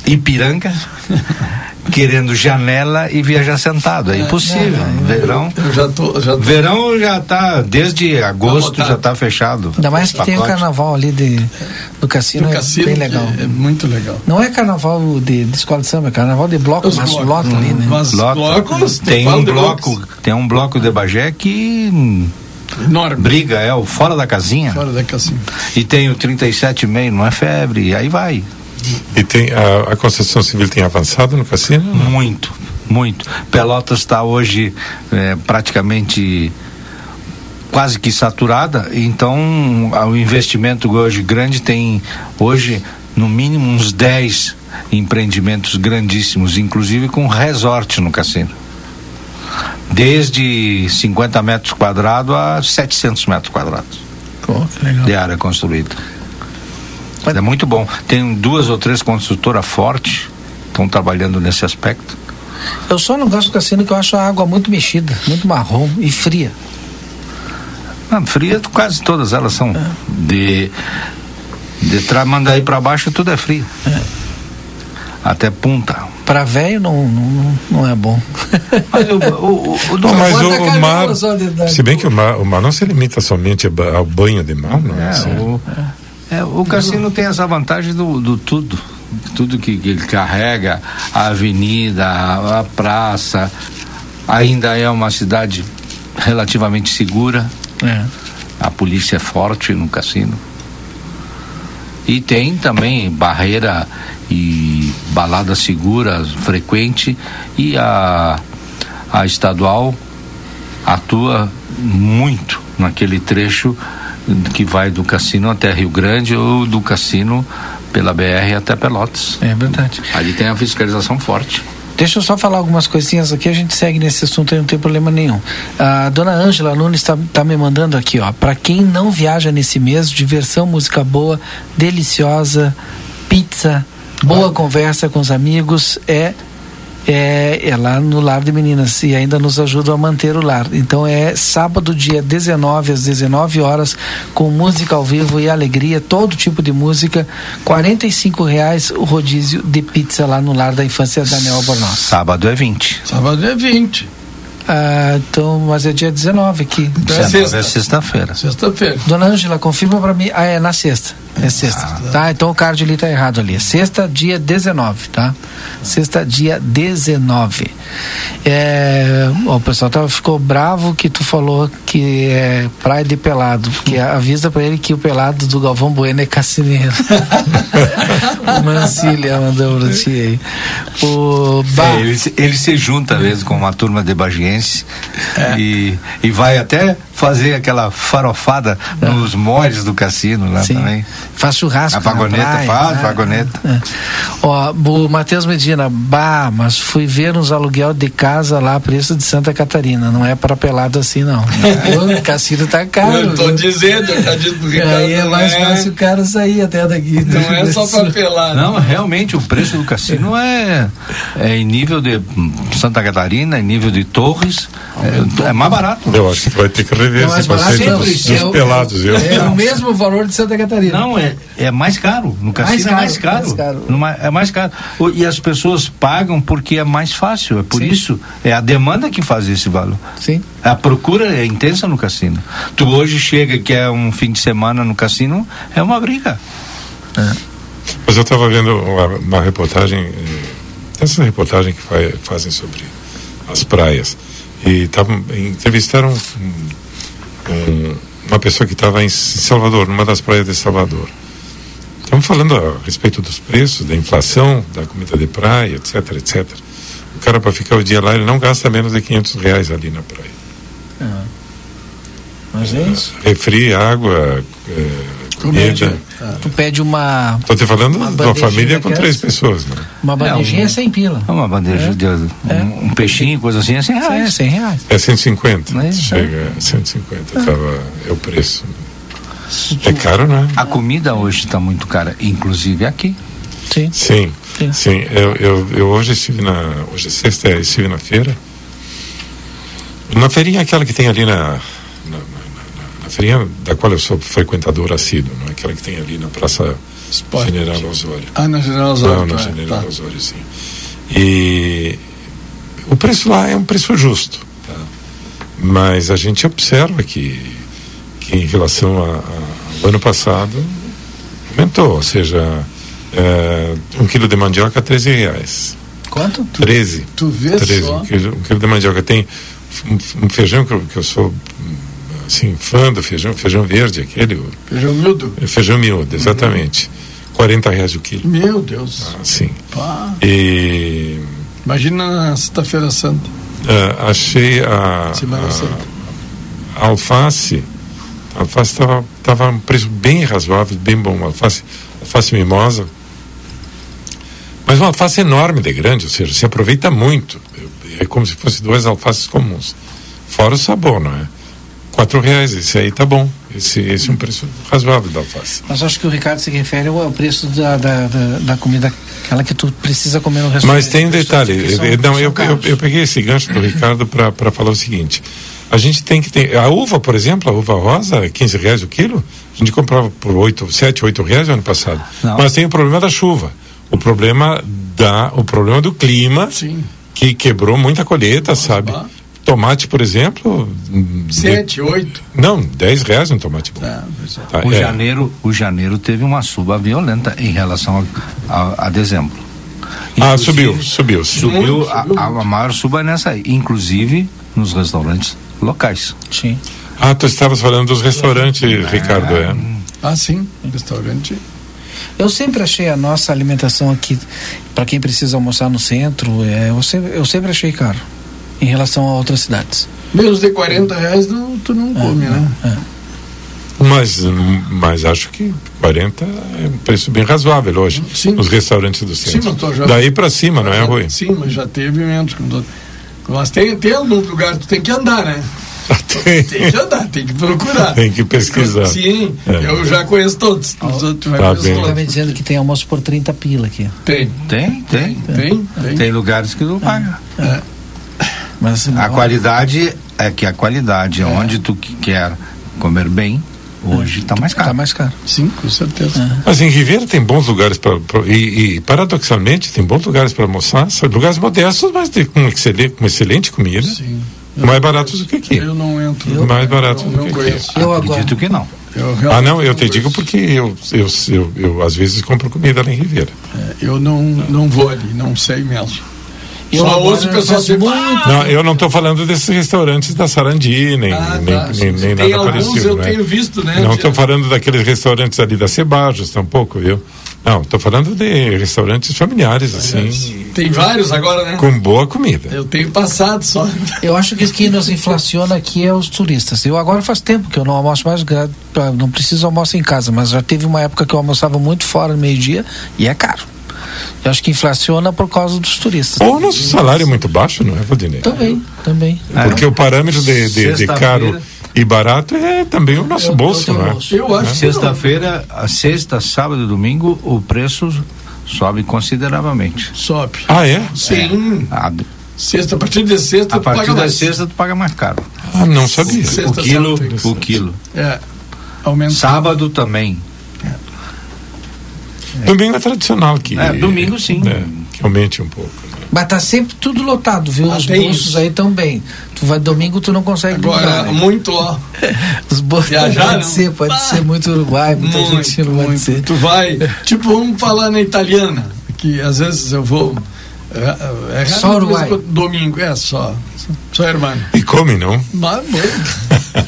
Ipiranga. querendo janela e viajar sentado. É impossível. É, é, verão. Já tô, já tô. Verão já está desde agosto já está fechado. Ainda mais que tem o carnaval ali de, do cassino, do cassino é bem legal. É, muito legal. Não é carnaval de, de escola de samba, é carnaval de bloco, Os mas blocos, lota hum, ali, né? Mas lota. blocos, tem um bloco, tem um bloco de Bagé que Enorme. Briga, é o fora da casinha. Fora da casinha. E tem o 37,5, não é febre, e aí vai. E tem a, a construção civil tem avançado no cassino? Muito, muito. Pelotas está hoje é, praticamente quase que saturada, então o investimento hoje grande tem hoje no mínimo uns 10 empreendimentos grandíssimos, inclusive com resort no cassino. Desde 50 metros quadrados a 700 metros quadrados oh, de área construída. É muito bom. Tem duas ou três construtoras fortes estão trabalhando nesse aspecto. Eu só não gosto do cassino que eu acho a água muito mexida, muito marrom e fria. Não, fria, quase todas elas são. É. De, de Tramandaí para baixo tudo é frio. É. Até punta. Para velho não, não, não é bom. Mas o, o, o, não, mas o, o mar, se bem que o mar, o mar não se limita somente ao banho de mar, não é? é assim. o, é. O cassino tem essa vantagem do, do tudo. Tudo que, que, ele carrega, a avenida, a, a praça. Ainda é uma cidade relativamente segura. É. A polícia é forte no cassino. E tem também barreira e balada segura frequente e a, a estadual atua muito naquele trecho que vai do cassino até Rio Grande ou do cassino pela BR até Pelotas. É verdade. Ali tem a fiscalização forte. Deixa eu só falar algumas coisinhas aqui, a gente segue nesse assunto aí, não tem problema nenhum. A dona Ângela Nunes está tá me mandando aqui, ó. Para quem não viaja nesse mês, diversão, música boa, deliciosa, pizza, boa conversa com os amigos, é é, é lá no Lar de Meninas e ainda nos ajuda a manter o lar. Então é sábado, dia 19 às 19 horas, com música ao vivo e alegria, todo tipo de música. R$ reais o rodízio de pizza lá no Lar da Infância Daniel Bornoz. Sábado é 20. Sábado é 20. Ah, então, mas é dia 19 aqui. Então é sexta-feira. Sexta-feira. Dona Ângela, confirma para mim. Ah, é na sexta. É sexta. Ah, tá, então o card ali tá errado ali. É sexta, dia 19, tá? Sexta, dia 19. É, ó, o pessoal tá, ficou bravo que tu falou que é praia de pelado, porque avisa para ele que o pelado do Galvão Bueno é cassineiro. o Mancília mandou pra ti aí. O é, ele, ele, se junta mesmo com uma turma de bagienses é. e, e vai até fazer aquela farofada É. nos molhos do cassino lá Sim. também. Faz churrasco. A vagoneta praia, faz, né? vagoneta. É. Ó, o Matheus Medina, bah, mas fui ver uns aluguel de casa lá, preço de Santa Catarina. Não é para pelado assim, não. o cassino tá caro. Eu tô viu? dizendo, eu já disse pro Ricardo. Aí é mais fácil o cara sair até daqui. Não é só pra pelar. Não, realmente o preço do cassino é, é em nível de Santa Catarina, em nível de Torres, é, é mais barato. Eu acho que tu vai ter que rever É esse conceito não, dos, dos é o- pelados. Eu. É o mesmo valor de Santa Catarina. Não, é, é mais caro. No cassino caro, é mais caro. mais caro. Numa- é mais caro. O- E as pessoas pagam porque é mais fácil. É por Sim. isso. É a demanda que faz esse valor. Sim. A procura é intensa no cassino. Tu hoje chega que é um fim de semana no cassino, é uma briga. Mas eu estava vendo uma, uma reportagem, eh, essas reportagens que fa- fazem sobre as praias. E tavam, entrevistaram um- um- uma pessoa que estava em Salvador, numa das praias de Salvador. Estamos falando a respeito dos preços, da inflação, da comida de praia, etc, etc. O cara, para ficar o dia lá, ele não gasta menos de 500 reais ali na praia. Mas é isso. Refri, água, eh, comida. Tu pede uma, Estou te falando Uma de uma família com três pessoas, né? uma bandejinha um- sem pila. É uma bandeja de um, um peixinho, coisa assim, é 100 É, reais. 100 reais. É 150. É, Chega a 150. Ah. Tava, é o preço. É caro, né? A comida hoje está muito cara, inclusive aqui. Sim. Sim. Sim. Sim. Eu, eu, eu hoje estive na. Hoje é sexta, eu estive na feira. Na feirinha aquela que tem ali na. Na feirinha da qual eu sou frequentador assíduo, não é? aquela que tem ali na Praça Esporte. General Osório. Ah, na General Osório. Não, na tá, General tá. Osório, sim. E o preço lá é um preço justo. tá? Mas a gente observa que, que em relação a- a- ao ano passado aumentou, ou seja, é, um quilo de mandioca 13 reais. Quanto? 13. Tu vê 13 só. um, quilo, um quilo de mandioca. Tem um, um feijão que eu, que eu sou assim, fã do feijão, feijão verde, aquele, Feijão miúdo. feijão miúdo, exatamente. 40 reais o quilo. Meu Deus. Assim. Pá. E Imagina na Sexta-feira Santa. ah, achei a, Semana Santa. a, a alface. A alface estava tava um preço bem razoável, bem bom. Alface, alface mimosa. Mas uma alface enorme de grande, ou seja, se aproveita muito. É como se fosse duas alfaces comuns. Fora o sabor, não é? Quatro reais, esse aí tá bom. Esse, esse é um preço razoável da alface. Mas acho que o Ricardo se refere ao preço da, da, da, da comida, aquela que tu precisa comer no restaurante. Mas tem um detalhe. Que são- eh, não, eu, eu, eu peguei esse gancho do Ricardo para falar o seguinte. A gente tem que ter. A uva, por exemplo, a uva rosa, 15 reais o quilo, a gente comprava por 8, 7, 8 reais no ano passado. Não. Mas tem o problema da chuva. O problema da. O problema do clima, Sim. que quebrou muita colheita, sabe? bah. Tomate, por exemplo. hum, de- Sete, oito. não, 10 reais um tomate bom. Tá, é. Tá, O é. janeiro, o janeiro teve uma suba violenta em relação a, a- a dezembro. Ah, Inclusive, subiu, subiu. Subiu, a, subiu a, a maior suba é nessa aí, inclusive nos restaurantes locais. Sim. Ah, tu estavas falando dos restaurantes, Ricardo, é. Ah, sim. Restaurante. Eu sempre achei a nossa alimentação aqui, para quem precisa almoçar no centro, é, eu, sempre, eu sempre achei caro, em relação a outras cidades. Menos de 40 reais não, tu não come, né? Mas, mas acho que 40 é um preço bem razoável hoje Sim. nos restaurantes do Sim, centro. mas tô já- Daí para cima, não é, Já- Rui? Sim, mas já teve menos. Mas tem, tem alguns lugares que tu tem que andar, né? Tem, Tem que andar, tem que procurar. tem que pesquisar. Sim, É. eu já conheço todos. Os outros vai Tá bem. Tá todos. me dizendo que tem almoço por 30 pila aqui. Tem, Tem, tem. tem, tem. Tem lugares que não paga. Mas A qualidade é que a qualidade é onde tu que quer comer bem, hoje está mais caro. tá mais caro. Sim, com certeza. Mas em Ribeira tem bons lugares para. E, e, paradoxalmente tem bons lugares para almoçar. São lugares modestos, mas de, com, excelente, com excelente comida. Sim. Mais baratos do que aqui. Eu não entro. Eu- Mais barato eu do não que aqui. conheço. Eu agora. Acredito que não. Eu Ah, não, eu te digo porque eu, eu, eu, eu, às vezes compro comida lá em Ribeira. É, Eu não, não vou ali, não sei mesmo. Eu Só ouço o pessoal faço dizer, muito- Não, eu não estou falando desses restaurantes da Sarandi, nem, Ah, nem, tá. nem, nem Tem nada alguns parecido. eu né? tenho visto, né? Não estou falando daqueles restaurantes ali da Cebajos, tampouco, viu? Não, estou falando de restaurantes familiares, assim, Tem vários agora, né? com boa comida. Eu tenho passado só. Eu acho que o que nos inflaciona aqui é os turistas. Eu agora faz tempo que eu não almoço mais, não preciso almoçar em casa, mas já teve uma época que eu almoçava muito fora no meio-dia e é caro. Eu acho que inflaciona por causa dos turistas. Ou nosso salário é muito baixo, não é, Valdinei? Também, também. Porque o parâmetro de, de, de caro e barato é também o nosso É o bolso, é? bolso. Eu acho que não. Sexta-feira, a sexta, sábado e domingo, o preço sobe consideravelmente. sobe. Ah, é? Sim. A, Sexta, a partir de sexta, a tu partir paga da mais. sexta tu paga mais caro. Ah, não sabia. Sexta, O quilo, sábado, o quilo. É. Aumenta. Sábado também. Domingo é tradicional que. É, domingo sim. É, que aumente um pouco. né? Mas tá sempre tudo lotado, viu? Ah, Os bolsos isso. aí tão bem. Tu vai domingo, tu não consegue Agora, ligar, né? muito, ó. Os bolsos Viajar, pode não? ser, pode Ah, ser muito Uruguai, muita Muito, Argentina pode muito. ser. Tu vai, tipo, vamos falar na italiana, que às vezes eu vou. É, é, Só Uruguai. Domingo, é só. Só irmão. E come, não? Mas.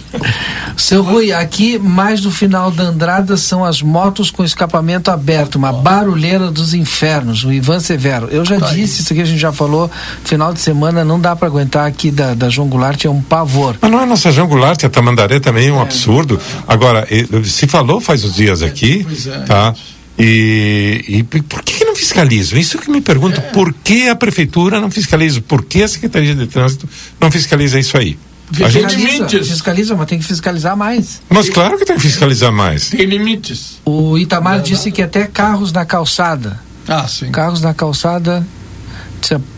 Seu Rui, aqui mais do final da Andrada são as motos com escapamento aberto, uma barulheira dos infernos, o Ivan Severo. Eu já Tá aí. disse, isso aqui a gente já falou, final de semana não dá para aguentar aqui da, da João Goulart, é um pavor. Mas não é nossa João Goulart, a Tamandaré também é um absurdo. Agora, se falou faz uns dias aqui, Pois é. tá? E, e por que, não fiscalizam? Isso que eu me pergunto, por que a prefeitura não fiscaliza? Por que a Secretaria de Trânsito não fiscaliza isso aí? A gente, Tem Fiscaliza, limites. fiscaliza, mas tem que fiscalizar mais. mas claro que tem que fiscalizar mais. Tem limites. O Itamar disse que até carros na calçada, Ah, sim. carros na calçada,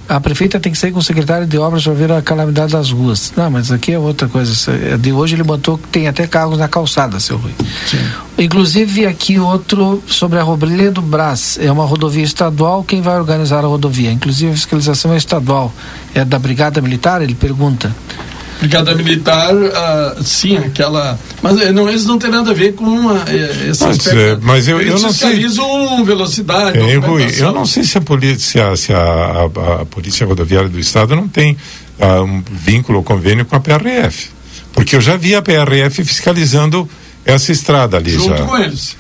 a, prefeita tem que sair com o secretário de obras para ver a calamidade das ruas. Não, mas aqui é outra coisa. Isso é- De hoje ele botou que tem até carros na calçada, seu Rui. Sim. Inclusive aqui outro sobre a Robrilha do Brás. É uma rodovia estadual, quem vai organizar a rodovia? Inclusive a fiscalização é estadual. É da Brigada Militar? Ele pergunta. Brigada Militar, ah, sim, aquela. Mas eh, não, eles não têm nada a ver com ah, eh, esse Mas, aspecto. eh, mas eu- eles eu não sei. velocidade. É, Rui, eu não sei se a polícia, se a, a- a polícia rodoviária do estado não tem ah, um vínculo ou convênio com a PRF, porque eu já vi a PRF fiscalizando essa estrada ali Junto já. com eles,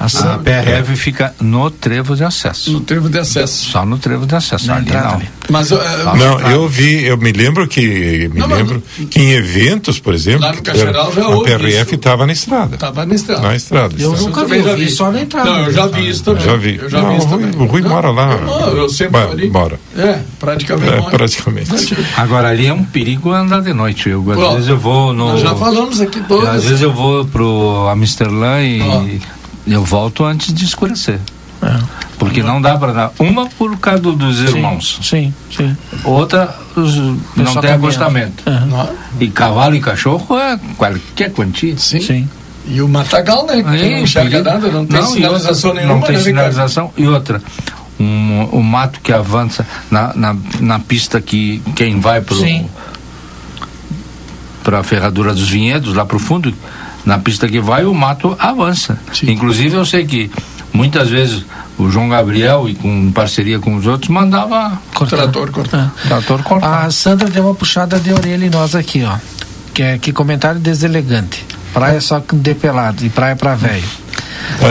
A PRF fica no trevo de acesso. no trevo de acesso. Só no trevo de acesso. Na não. ali. Mas eh, Não, eu vi, eu me lembro que me Não, mas lembro que em eventos, por exemplo, Lá no Cacheral já a houve PRF isso. estava na estrada, estava na estrada. na estrada. Eu estrada. nunca vi, já eu vi só na entrada. Não, eu já vi isso também. já vi. Eu já Não, vi isso o Rui- também. o Rui Não, mora lá. Eu, moro, eu sempre Ba- ali. mora. É, praticamente. É, praticamente. Agora ali é um perigo andar de noite. Eu, às vezes eu vou no. Nós já falamos aqui todos. Às vezes eu vou pro Amsterdã e Ó. eu volto antes de escurecer. É. Porque não dá para dar. Uma por causa do- dos irmãos, Sim, sim. outra os- não tem acostamento. Não, E cavalo e cachorro é qualquer quantia. sim. Sim. E o Matagal, né? Que Aí, não enxerga nada, não tem e sinalização outra, nenhuma. Não tem né, sinalização. E outra, um, o mato que avança na, na, na pista que quem vai Sim. para a ferradura dos vinhedos, lá pro fundo, na pista que vai, o mato avança. Sim. Inclusive eu sei que muitas vezes o João Gabriel, e com parceria com os outros, mandava Cortar. Trator, cortar. Trator cortar. A Sandra deu uma puxada de orelha em nós aqui, ó. Que, é, que comentário deselegante. Praia só com depelado e praia pra velho.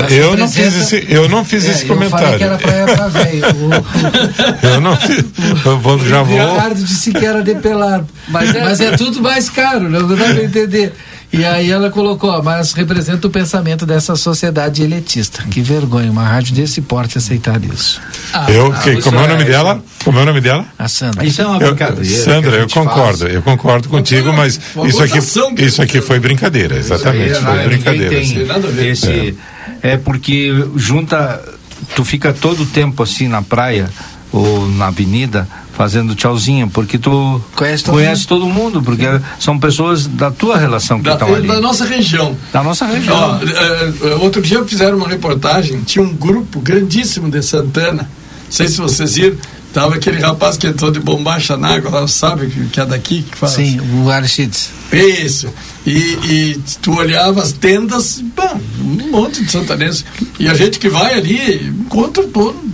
Eu não fiz esse, eu não fiz É, esse Eu falei comentário. que era praia pra velho. O- Eu não fiz. Eu vou, já O vou. Ricardo disse que era depelado. Mas Mas é, é- tudo mais caro, não dá pra entender. E aí ela colocou, ó, mas representa o pensamento dessa sociedade elitista. Que vergonha, uma rádio desse porte aceitar isso. Eu, que, isso como é o nome é- dela? Como é o nome dela? A Sandra. Isso é uma Eu- brincadeira. que Sandra, eu concordo, faz. eu concordo contigo, mas isso aqui, que isso aqui foi brincadeira, exatamente, aí, foi né, brincadeira. assim. Ver. Esse, é. porque junta, tu fica todo o tempo assim na praia ou na avenida fazendo tchauzinho, porque tu Conhece todo conhece todo mundo, porque são pessoas da tua relação que Da, estão ali, da nossa região. da nossa região. Ó, eh, eh, outro dia fizeram uma reportagem, tinha um grupo grandíssimo de Santana. Não sei se vocês viram. Tava aquele rapaz que entrou de bombacha na água, lá, sabe, que, que é daqui, que faz. Sim, o Aristides. Isso. E, e tu olhava as tendas, um monte de santanenses. E a gente que vai ali, encontra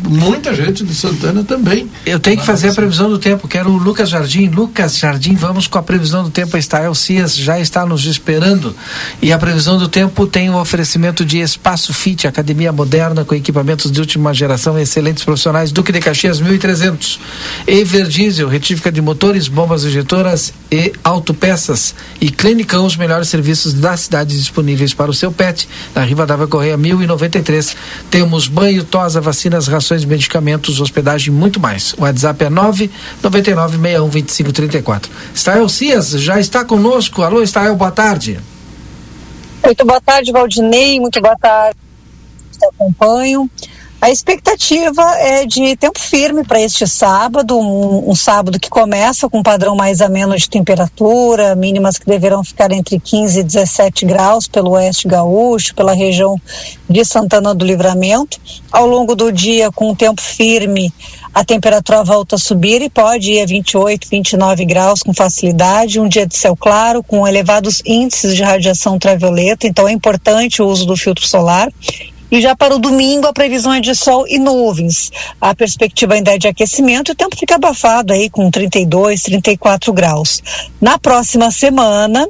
muita gente de Santana também. Eu tenho que fazer a previsão do tempo. Quero o Lucas Jardim. Lucas Jardim, vamos com a previsão do tempo. A Estael Cias já está nos esperando. E a previsão do tempo tem o oferecimento de Espaço Fit, academia moderna com equipamentos de última geração, excelentes profissionais. Duque de Caxias 1300. Ever Diesel, retífica de motores, bombas injetoras e autopeças. E Clinicão, os melhores serviços da cidade disponíveis para o seu pet. Na Riva Dava Correia 1093. Temos banho, tosa, vacinas, rações, medicamentos, hospedagem e muito mais. O WhatsApp é 999612534. Estael Cias já está conosco. Alô, Estael, boa tarde. Muito boa tarde, Valdinei. Muito boa tarde. Acompanho. A expectativa é de tempo firme para este sábado, um, um, sábado que começa com um padrão mais ameno de temperatura, mínimas que deverão ficar entre 15 e 17 graus pelo oeste gaúcho, pela região de Santana do Livramento. Ao longo do dia, com um tempo firme, a temperatura volta a subir e pode ir a 28, 29 graus com facilidade. Um dia de céu claro, com elevados índices de radiação ultravioleta, então é importante o uso do filtro solar. E já para o domingo, a previsão é de sol e nuvens. A perspectiva ainda é de aquecimento e o tempo fica abafado aí com 32, 34 graus. Na próxima semana,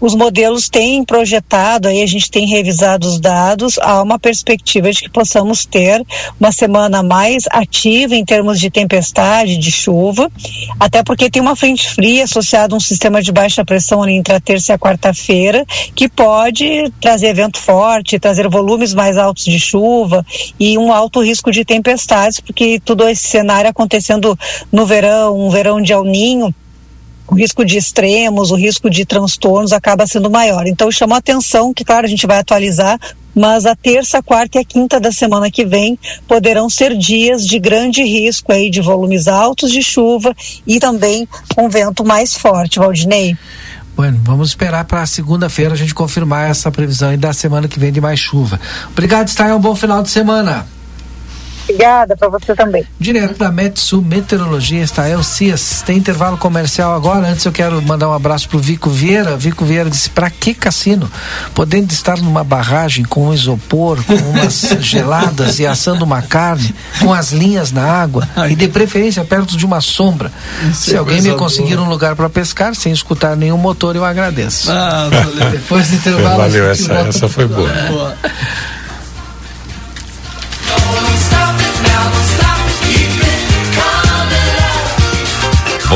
os modelos têm projetado, aí a gente tem revisado os dados, há uma perspectiva de que possamos ter uma semana mais ativa em termos de tempestade, de chuva, até porque tem uma frente fria associada a um sistema de baixa pressão entre a terça e a quarta-feira, que pode trazer vento forte, trazer volumes mais altos de chuva e um alto risco de tempestades, porque todo esse cenário acontecendo no verão, um verão de El Ninho, o risco de extremos, o risco de transtornos acaba sendo maior. Então chama a atenção que, claro, a gente vai atualizar, mas a terça, quarta e a quinta da semana que vem poderão ser dias de grande risco aí de volumes altos de chuva e também com vento mais forte, Valdinei. Bueno, vamos esperar para segunda-feira a gente confirmar essa previsão e da semana que vem de mais chuva. Obrigado, Stein. Um bom final de semana. Obrigada para você também. Direto da Metsu Meteorologia está El Cias. Tem intervalo comercial agora. Antes eu quero mandar um abraço pro Vico Vieira. Vico Vieira disse: para que cassino? Podendo estar numa barragem com um isopor, com umas geladas e assando uma carne, com as linhas na água e de preferência perto de uma sombra. Isso Se é alguém me conseguir boa. um lugar para pescar sem escutar nenhum motor, eu agradeço. Ah, valeu. Depois do intervalo. Valeu, essa, essa foi boa. boa.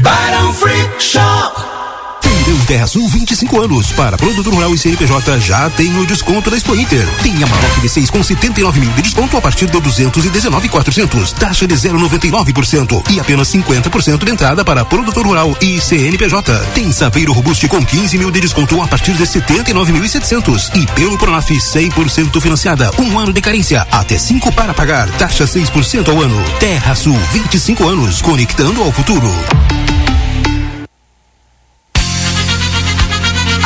Barão Free Shop. Terra Sul 25 anos. Para produtor rural e CNPJ já tem o desconto da Expo Inter. Tem Amarok V6 com 79 mil de desconto a partir de 219,400. Taxa de 0,99% e apenas 50% de entrada para produtor rural e CNPJ. Tem Saveiro Robuste com 15 mil de desconto a partir de 79.700 e pelo Pronaf 100% financiada. Um ano de carência, até 5 para pagar. Taxa 6% ao ano. Terra Sul 25 anos, conectando ao futuro.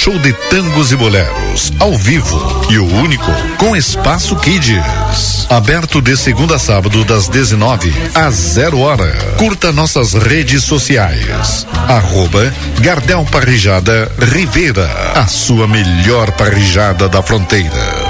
show de tangos e boleros, ao vivo e o único com espaço Kids. Aberto de segunda a sábado das 19 às 0 hora. Curta nossas redes sociais. Arroba Gardel Parrijada Rivera, a sua melhor parrijada da fronteira.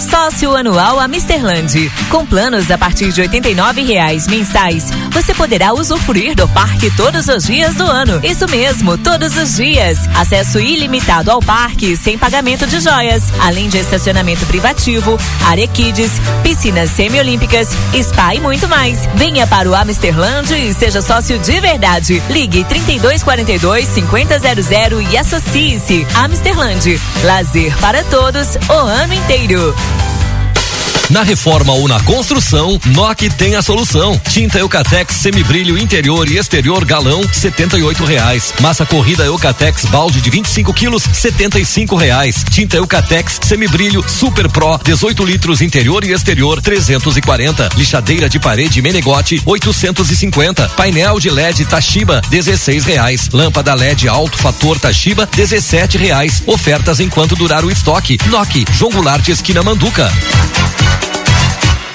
Sócio anual Amisterland. Com planos a partir de 89 reais mensais, você poderá usufruir do parque todos os dias do ano. Isso mesmo, todos os dias. Acesso ilimitado ao parque sem pagamento de joias, além de estacionamento privativo, área kids, piscinas semiolímpicas, spa e muito mais. Venha para o Amisterland e seja sócio de verdade. Ligue 3242 5000 e associe-se. Amisterland. Lazer para todos o ano inteiro. Na reforma ou na construção, NOC tem a solução. Tinta Eucatex semibrilho interior e exterior galão, setenta e reais. Massa corrida Eucatex balde de 25 quilos, setenta e reais. Tinta Eucatex semibrilho Super Pro, 18 litros interior e exterior, 340. Lixadeira de parede Menegote, 850. Painel de LED Tashiba, 16 reais. Lâmpada LED alto fator Tashiba, 17 reais. Ofertas enquanto durar o estoque. NOC, João Goulart, esquina Manduca.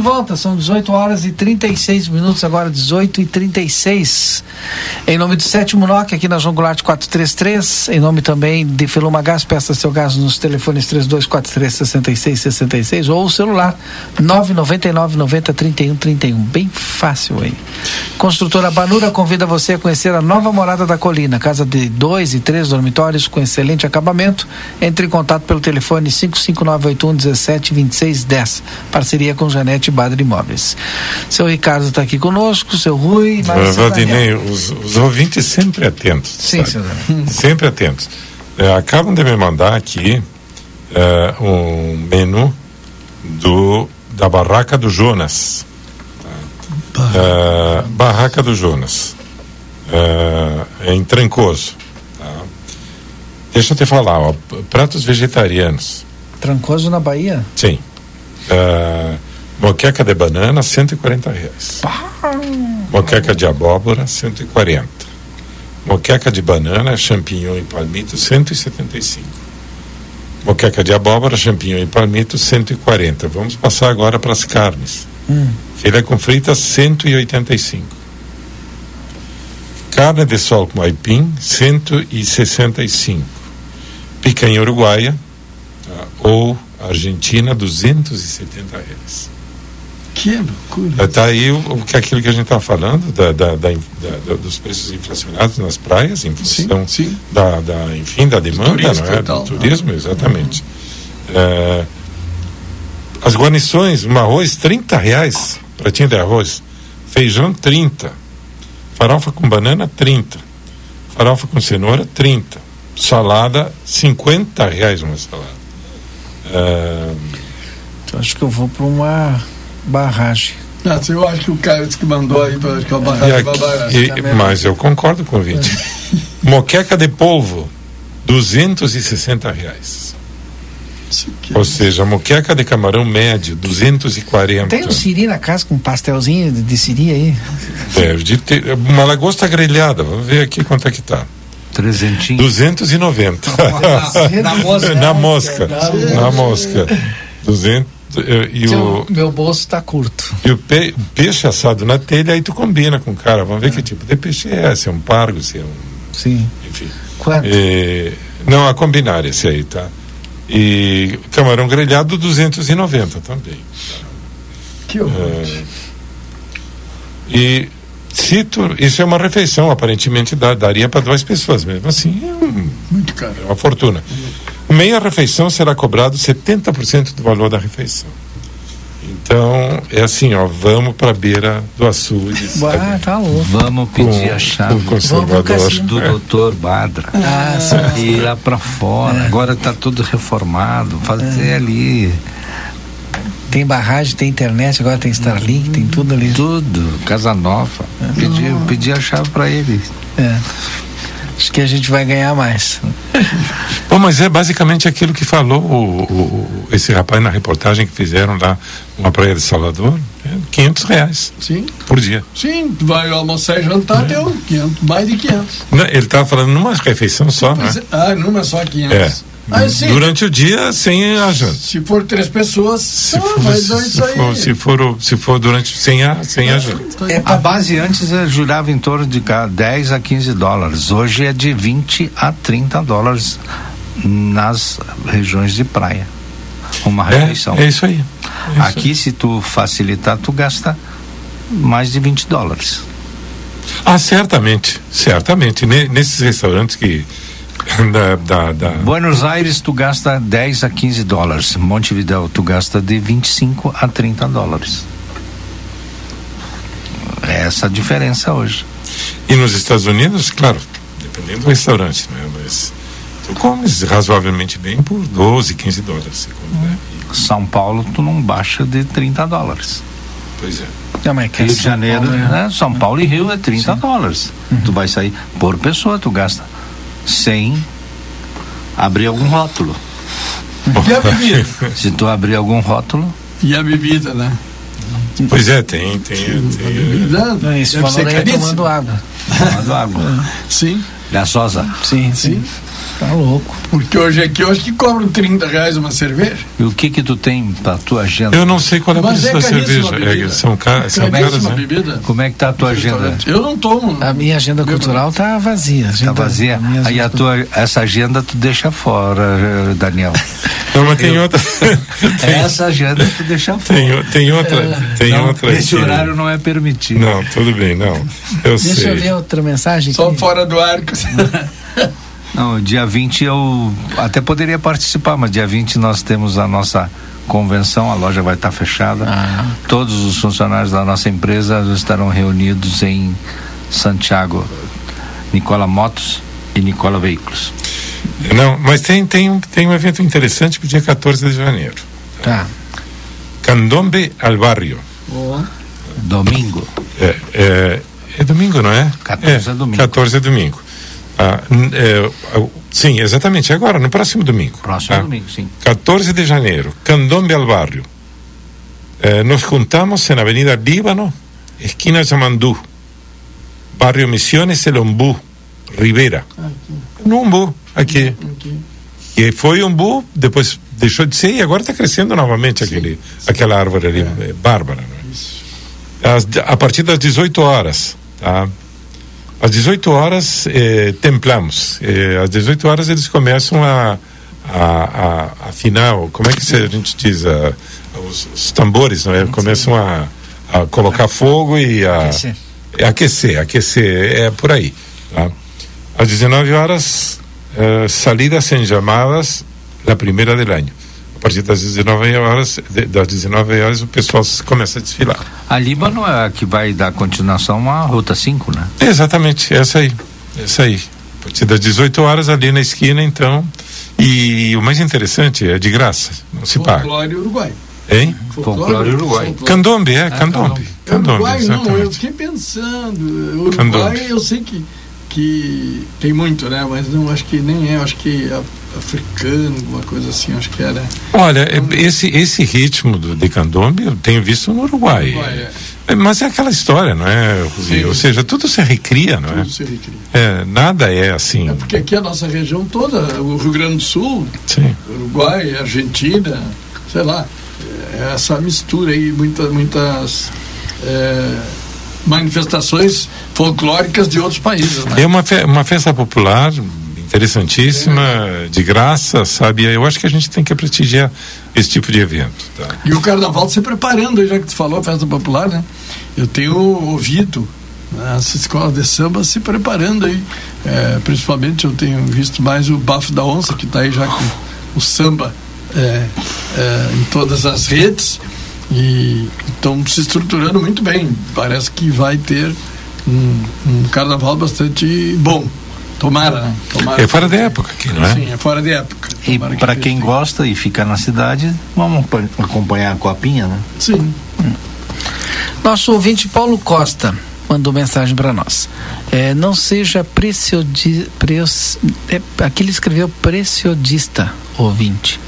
De volta, são 18 horas e 36 minutos, agora 18 e 36. Em nome do Sétimo NOC, aqui na João Goulart 433, em nome também de Feluma Gás, peça seu gás nos telefones 3243 6666 ou o celular 999 90 31 31. Bem fácil aí. Construtora Banura convida você a conhecer a nova morada da colina, casa de dois e três dormitórios com excelente acabamento. Entre em contato pelo telefone 55981 17 26 10. Parceria com Janete Badre Imóveis. Seu Ricardo está aqui conosco, seu Rui. Uh, Valdinei, os, os ouvintes sempre atentos. Sim, sabe? Sempre atentos. É, acabam de me mandar aqui é, um menu do, da Barraca do Jonas. É, Barraca do Jonas. É, em Trancoso. tá? Deixa eu te falar, ó, pratos vegetarianos. Trancoso na Bahia? Sim. É, moqueca de banana, 140 reais. Moqueca de abóbora, 140. Moqueca de banana, champignon e palmito, 175. Moqueca de abóbora, champignon e palmito, 140. Vamos passar agora para as carnes. Hum. Filé com fritas, 185. Carne de sol com aipim, 165. Picanha uruguaia tá? ou argentina, 270 reais. Que loucura. Está aí o, o que aquilo que a gente está falando da, da, da, dos preços inflacionados nas praias em função Da, da enfim da demanda turismo não é? do turismo exatamente É, as guarnições um arroz 30 reais pratinho de arroz feijão 30 farofa com banana 30 farofa com cenoura 30 salada 50 reais uma salada É, Então, acho que eu vou para uma barragem. Ah, eu acho que o cara disse que mandou aí para que a E barragem aqui- babara. e- mas eu concordo com o Vinte. Moqueca de polvo, 260 reais. Ou seja, moqueca de camarão médio, 240. Tem um siri na casa com pastelzinho de, de siri aí? Deve de ter. Uma lagosta grelhada, vamos ver aqui quanto é que tá. Trezentinho. 290. Na mosca. Na mosca. Na mosca. 200. Eh, E o, Meu bolso está curto. e o pe- peixe assado na telha, aí tu combina com o cara. Vamos ver que tipo de peixe é, se é um pargo, se é um. Sim. Enfim. Quanto? Eh, não, a combinar esse aí, tá? E camarão grelhado 290 também. Que horror. Eh, e se tu, isso é uma refeição, aparentemente dá- daria para duas pessoas, mesmo assim é, um- Muito caro. é uma fortuna. Meia refeição será cobrado 70% do valor da refeição. Então, é assim, ó, vamos para a beira do açude. Ah, tá louco. Vamos pedir Com- a chave com conservador. do É. doutor Badra. Ah. E ir lá pra fora. Agora tá tudo reformado. Fazer ali. Tem barragem, tem internet, agora tem Starlink, tem tudo ali. Tudo. Casa nova. Pedir, pedir a chave pra ele. É. Acho que a gente vai ganhar mais. Bom, mas é basicamente aquilo que falou o, o- esse rapaz na reportagem que fizeram lá na Praia de Salvador. É 500 reais Sim. por dia. Sim, tu vai almoçar e jantar, deu 500, mais de 500. Não, ele estava falando numa refeição só, né? É. Ah, numa só 500. É. Ah. Durante o dia sem a janta. Se for três pessoas, Se ah, for, vai se, dar isso aí. for, se, for, o- se for durante sem a, sem a janta. É, a base antes eh, jurava em torno de ca- 10 a 15 dólares. Hoje é de 20 a 30 dólares nas regiões de praia. Uma É, refeição. é isso aí. É Aqui, se tu facilitar, tu gasta mais de 20 dólares. Ah, certamente, certamente. Ne- nesses restaurantes que da, da, da- Buenos Aires, tu gasta 10 a 15 dólares. Montevideo, tu gasta de 25 a 30 dólares. É essa a diferença hoje. E nos Estados Unidos, claro, dependendo do restaurante, né? Mas tu comes razoavelmente bem por 12, 15 dólares. Come, né? São Paulo, tu não baixa de 30 dólares. Pois é. Não, mas que Rio de São Janeiro, Paulo, né? São Paulo e Rio é 30 dólares. Tu vai sair por pessoa, tu gasta sem abrir algum rótulo. E a bebida? Se tu abrir algum rótulo, E a bebida, né? Pois é, tem, tem. tem Deve ser valor aí é tomando água. tomando água. Sim. Gasosa. Sim, sim. Tá louco. Porque hoje aqui eu acho que cobram 30 reais uma cerveja. E o que que tu tem pra tua agenda? Eu não sei qual é o Mas preço é da cerveja. a. É, são, ca são caras, né? bebida. Como é que tá a tua agenda? Eu não tomo. A minha agenda cultural tá vazia. Tá Agenda- vazia? minha Aí a tua, essa agenda tu deixa fora, Daniel. Não, mas tem outra. Essa agenda tu deixa fora. Tem, tem outra. Tem Não, outra. Esse aqui. horário não é permitido. Não, tudo bem, não. Eu Deixa sei. eu ler outra mensagem. Só aqui. fora do arco. Não, dia 20 eu até poderia participar, mas dia 20 nós temos a nossa convenção, a loja vai estar fechada. Todos os funcionários da nossa empresa estarão reunidos em Santiago. Nicola Motos e Nicola Veículos. Não, mas tem, tem, um, tem um evento interessante pro dia 14 de janeiro. Tá. Candombe al Barrio. Boa. Domingo. É, é, é domingo, não é? 14 é domingo. 14 é domingo. Ah, é, ah, sim, exatamente, agora, no próximo domingo. Próximo tá? domingo, sim. 14 de janeiro, Candombe al Barrio. Eh, nos juntamos en Avenida Líbano, esquina Yamandú, Barrio Misiones, El Ombú, Rivera. No Umbu, aqui. E foi Umbu, depois deixou de ser e agora está crescendo novamente aquele, aquela árvore ali, eh, bárbara. não é? Às- a partir das 18 horas, tá? Às 18 horas, eh, templamos. Eh, às 18 horas eles começam a, a, a, afinar, o- como é que a gente diz? A- os, os tambores, não é? Começam a, a colocar fogo e a Aquecer. é aquecer, aquecer, é por aí. Tá? Às 19 horas, eh, salidas sem chamadas, a primeira do ano. A partir das 19 horas, de- das 19 horas o pessoal começa a desfilar. A Líbano é a que vai dar continuação à Ruta 5, né? Exatamente, essa aí. Essa aí. A partir das 18 horas ali na esquina, então. E o mais interessante é de graça, não se paga. Folclore Uruguai. Hein? Folclore Uruguai. Candombe, é, candombe. Candombe, Uruguai não, eu fiquei pensando. Uruguai Candombe. eu sei que, que tem muito, né? Mas não acho que nem é, acho que é africano, alguma coisa assim, acho que era. Olha, é- esse, esse ritmo do, de candombe eu tenho visto no Uruguai. Uruguai, é. É, Mas é aquela história, não é, Rosi? Ou seja, tudo se recria, não é? Tudo se recria. É, nada é assim. Porque aqui a nossa região toda, o Rio Grande do Sul, Sim. Uruguai, Argentina, sei lá, é essa mistura aí, muitas, muitas é, manifestações folclóricas de outros países, né? É uma, fe- uma festa popular interessantíssima, de graça, sabe? Eu acho que a gente tem que prestigiar esse tipo de evento. Tá? E o carnaval se preparando, já que tu falou, festa popular, né? Eu tenho ouvido né, as escolas de samba se preparando aí. É, principalmente eu tenho visto mais o Bafo da Onça, que está aí já com o samba é, é, em todas as redes. E estão se estruturando muito bem. Parece que vai ter um, um carnaval bastante bom. Tomara, né? Tomara É fora da época aqui, não é? Sim, é fora de época. E que para esteja. quem gosta e fica na cidade, vamos acompan- acompanhar a copinha, né? Sim. Nosso ouvinte Paulo Costa mandou mensagem para nós. É, não seja preciodi, preos, é, aqui ele escreveu preciodista, ouvinte.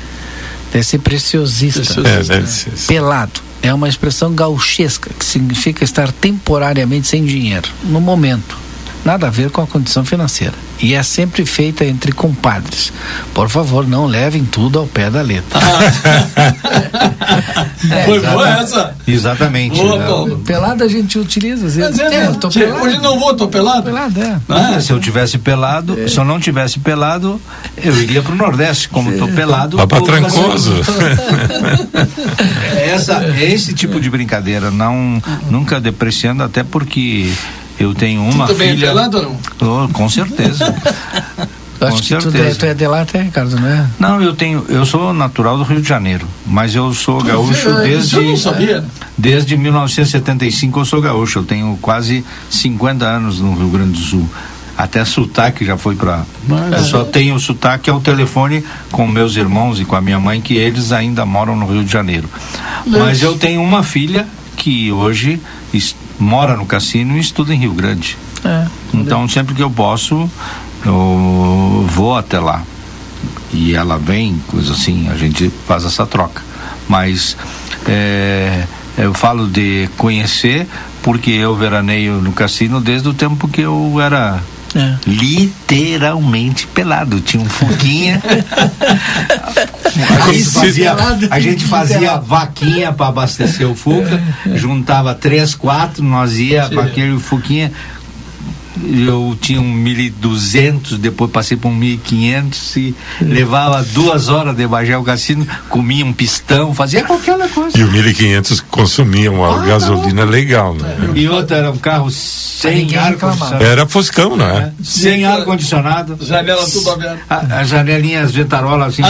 Deve ser preciosista. É, deve ser. Pelado. É uma expressão gauchesca que significa estar temporariamente sem dinheiro, no momento. Nada a ver com a condição financeira. E é sempre feita entre compadres. Por favor, não levem tudo ao pé da letra. É, Foi exatamente. boa essa? Exatamente. Boa, né? Paulo. Pelado a gente utiliza, às vezes. Mas é, É, né? eu tô pelado. Hoje não vou, tô pelado. Pelado, é. Ah, Se eu tivesse pelado, se eu não tivesse pelado, eu iria pro Nordeste. Como estou pelado. Vá pra Trancoso. É essa, é esse tipo de brincadeira, não nunca depreciando, até porque eu tenho uma Tu também é filha. pelado ou não? Oh, com certeza. Com acho que tu, certeza. é, tu é de lá até, Ricardo, não é? Não, eu tenho, eu sou natural do Rio de Janeiro, mas eu sou gaúcho é, desde eu não sabia. desde 1975 eu sou gaúcho. Eu tenho quase 50 anos no Rio Grande do Sul. Até sotaque já foi para. Mas- Eu só tenho sotaque ao telefone com meus irmãos e com a minha mãe, que eles ainda moram no Rio de Janeiro. Mas eu tenho uma filha que hoje mora no cassino e estuda em Rio Grande. É. Então, sempre que eu posso, eu vou até lá. E ela vem, coisa assim, a gente faz essa troca. Mas é, eu falo de conhecer, porque eu veraneio no cassino desde o tempo que eu era É. Literalmente pelado. Tinha um foguinha. a, gente fazia, a gente fazia vaquinha para abastecer o Fuca, juntava três, quatro, nós ia para aquele Fuquinha eu tinha um 1.200, depois passei para um 1.500 e levava duas horas de Bagé ao cassino, comia um pistão, fazia qualquer coisa. E o 1.500 consumia uma ah, gasolina não. legal, né? E outra era um carro sem ar-condicionado. Era Foscão, não é? Sem ar-condicionado. Janela tudo aberta. A, janelinha, as ventarolas assim,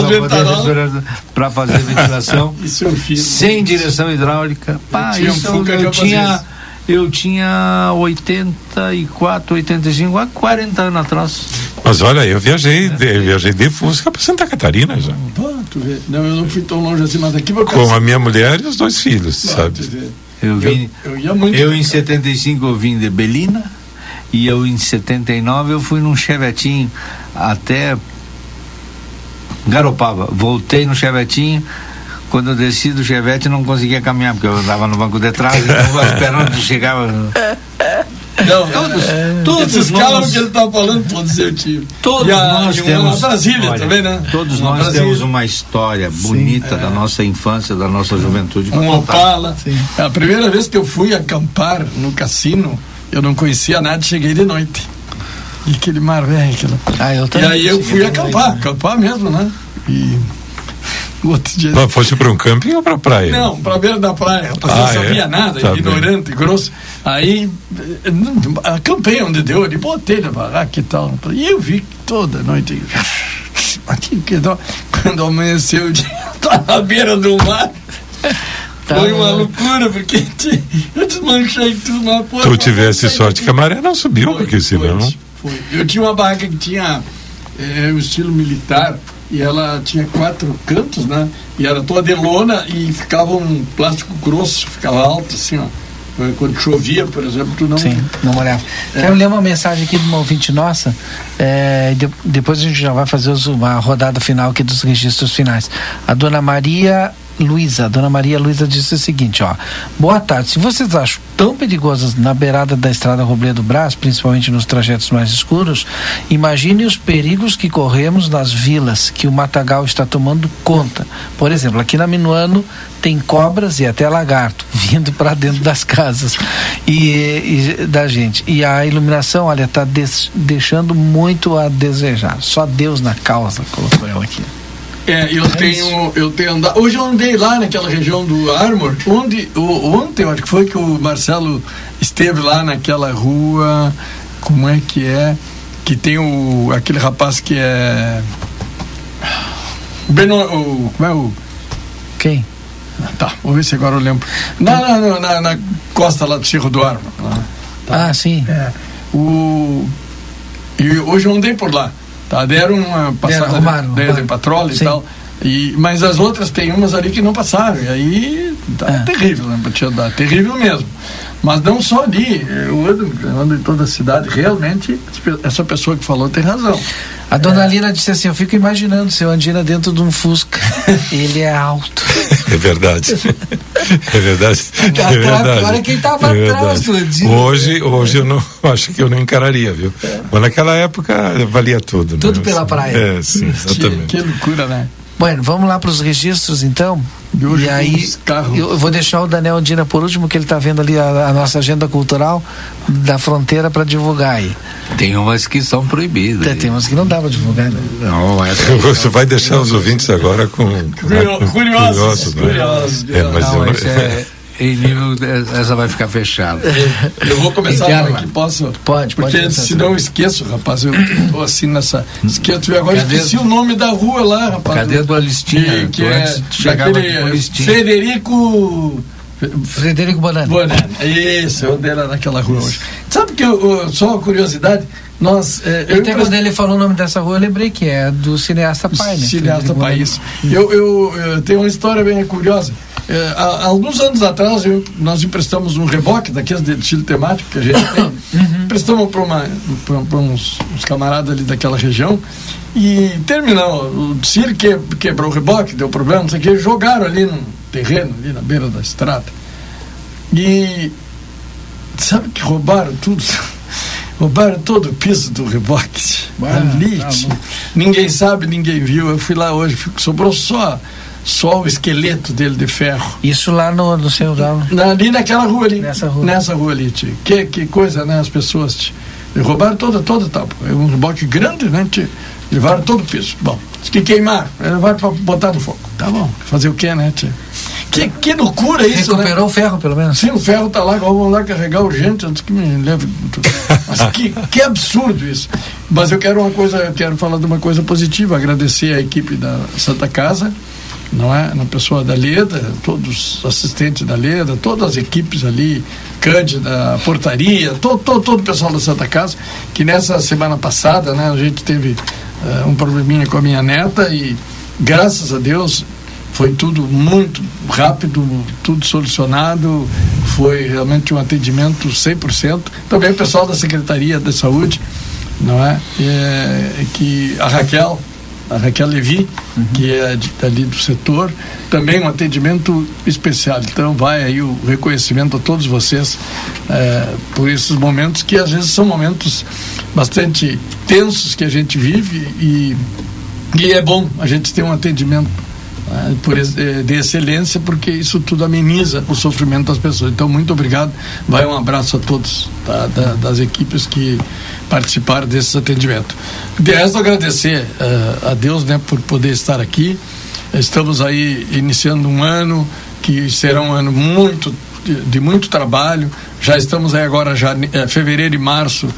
para fazer ventilação. isso eu fiz. Sem direção hidráulica. Pá, eu isso um eu, eu tinha eu tinha 84, 85, quase 40 anos atrás. Mas olha, eu viajei, de, eu viajei de Fusca para Santa Catarina já. Não, eu não fui tão longe assim, mas daqui para Com a minha mulher e os dois filhos, sabe? Eu vim, eu, eu, muito eu em 75 eu vim de Belina e eu em 79 eu fui num chevetinho até Garopaba. Voltei no chevetinho quando eu desci do Chevette não conseguia caminhar, porque eu estava no banco de trás, então esperando que chegava. Não, todos, todos esses carros que ele está falando, todos eu tive. Todos e a, nós temos. Brasília olha, também, né? Todos nós Brasília. temos uma história bonita Sim, é. da nossa infância, da nossa juventude. Um Opala. Sim. A primeira vez que eu fui acampar no cassino, eu não conhecia nada, cheguei de noite. E aquele mar velho. Aquilo. Ah, eu também. E aí eu fui acampar, acampar mesmo, né? E outro dia. Mas fosse para um camping ou para praia? Não, para beira da praia. Rapaz, ah, não sabia é? nada, tá ignorante, bem. grosso. Aí acampei onde deu, ali botei na barraca e tal. E eu vi toda noite. Aqui, que tal? Quando amanheceu o dia, tá na beira do mar. Tá Foi uma loucura, porque eu desmanchei tudo na porra. Tu tivesse sorte que a maré não subiu, foi, porque senão. Foi, foi. Eu tinha uma barraca que tinha é, o estilo militar e ela tinha quatro cantos, né? E era toda de lona e ficava um plástico grosso, ficava alto assim, ó. Quando chovia, por exemplo, tu não. Sim, não molhava. É. Quero ler uma mensagem aqui de uma ouvinte nossa. É, de, depois a gente já vai fazer os, uma rodada final aqui dos registros finais. A dona Maria Luísa, Dona Maria Luísa disse o seguinte, ó. Boa tarde. Se vocês acham tão perigosas na beirada da estrada Robledo Brás, principalmente nos trajetos mais escuros, imagine os perigos que corremos nas vilas que o matagal está tomando conta. Por exemplo, aqui na Minuano tem cobras e até lagarto vindo para dentro das casas e, e, da gente. E a iluminação, olha, está deixando muito a desejar. Só Deus na causa, colocou ela aqui. É, eu é tenho, eu tenho andado. Hoje eu andei lá naquela região do Armor, onde o, ontem, acho que foi que o Marcelo esteve lá naquela rua. Como é que é? Que tem o aquele rapaz que é o Beno, o, como é o quem? Tá, vou ver se agora eu lembro. Na, na, na, na costa lá do Cerro do Armor. Tá. Ah, sim. É, o e hoje eu andei por lá. Tá? Deram uma passada arrumaram, de, patrulha e tal. E, mas as outras tem umas ali que não passaram. E aí tá é. terrível, né? Pra te andar. Terrível mesmo. Mas não só ali, eu ando, eu ando em toda a cidade, realmente, essa pessoa que falou tem razão. A dona é. Lina disse assim: Eu fico imaginando seu Andina dentro de um Fusca. Ele é alto. É verdade. É verdade. Tá, é verdade. Agora quem estava é atrás do Andina. Hoje, hoje eu não acho que eu não encararia, viu? É. Mas naquela época valia tudo. Tudo né? pela praia. É, sim, exatamente. Que, que loucura, né? Bueno, vamos lá para os registros então. E, aí, eu vou deixar o Daniel Andina por último, que ele está vendo ali a, a, nossa agenda cultural da fronteira para divulgar aí. Tem umas que são proibidas. Tem, tem umas que não dá para divulgar, né? Não, essa... Você vai deixar os ouvintes agora com. Curiosos, curiosos, né? curiosos. É, mas não, eu... é em nível essa vai ficar fechada. Eu vou começar Interna. aqui, posso? Pode, pode. Porque se não eu esqueço, rapaz, eu tô assim nessa. Esqueço agora Cadê esqueci do... o nome da rua lá, rapaz. Cadê do Alistinha? Que, que é daquele Frederico. Frederico Bonani. Bonani, isso, eu andei lá naquela rua hoje. Sabe que eu, só uma curiosidade, nós. É, eu Até quando ele falou o nome dessa rua, eu lembrei que é do cineasta Pai, né? Cineasta Pai, isso. Eu, eu, eu, tenho uma história bem curiosa. É, há, alguns anos atrás, eu, nós emprestamos um reboque daqueles de estilo temático que a gente tem. Uhum. Emprestamos para uns, uns, camaradas ali daquela região. E terminou. O Ciro que, quebrou o reboque, deu problema, não sei o que, jogaram ali no terreno, ali na beira da estrada. E sabe que roubaram tudo? roubaram todo o piso do reboque. Ali, tá ninguém sabe, ninguém viu. Eu fui lá hoje, sobrou só só o esqueleto dele de ferro. Isso lá no, no seu Na, ali naquela rua ali. Nessa rua. Nessa rua ali, tio. Que, que coisa, né? As pessoas, tio. Roubaram toda, toda, tá. É um reboque grande, né, tio? Levaram todo o piso. Bom, que queimaram. Levaram pra botar no fogo. Tá bom. Fazer o quê, né, tio? Que, que loucura isso, Recuperou né? o ferro, pelo menos. Sim, o ferro tá lá, vamos lá carregar urgente antes que me leve. Mas que, que absurdo isso. Mas eu quero uma coisa, eu quero falar de uma coisa positiva, agradecer a equipe da Santa Casa, não é? Na pessoa da Leda, todos os assistentes da Leda, todas as equipes ali, Cândida, Portaria, todo, todo, todo o pessoal da Santa Casa, que nessa semana passada, né, a gente teve eh, um probleminha com a minha neta e graças a Deus foi tudo muito rápido, tudo solucionado, foi realmente um atendimento 100%. Também o pessoal da Secretaria da Saúde, não é? é que a Raquel, a Raquel Levi, que é de, ali do setor, também um atendimento especial. Então vai aí o reconhecimento a todos vocês é, por esses momentos que às vezes são momentos bastante tensos que a gente vive e, e é bom a gente ter um atendimento né, por, eh, de excelência, porque isso tudo ameniza o sofrimento das pessoas. Então, muito obrigado. Vai um abraço a todos tá, da- das equipes que participaram desse atendimento. De resto, agradecer eh, a Deus né, por poder estar aqui. Estamos aí iniciando um ano que será um ano muito de, de muito trabalho. Já estamos aí agora já eh, fevereiro e março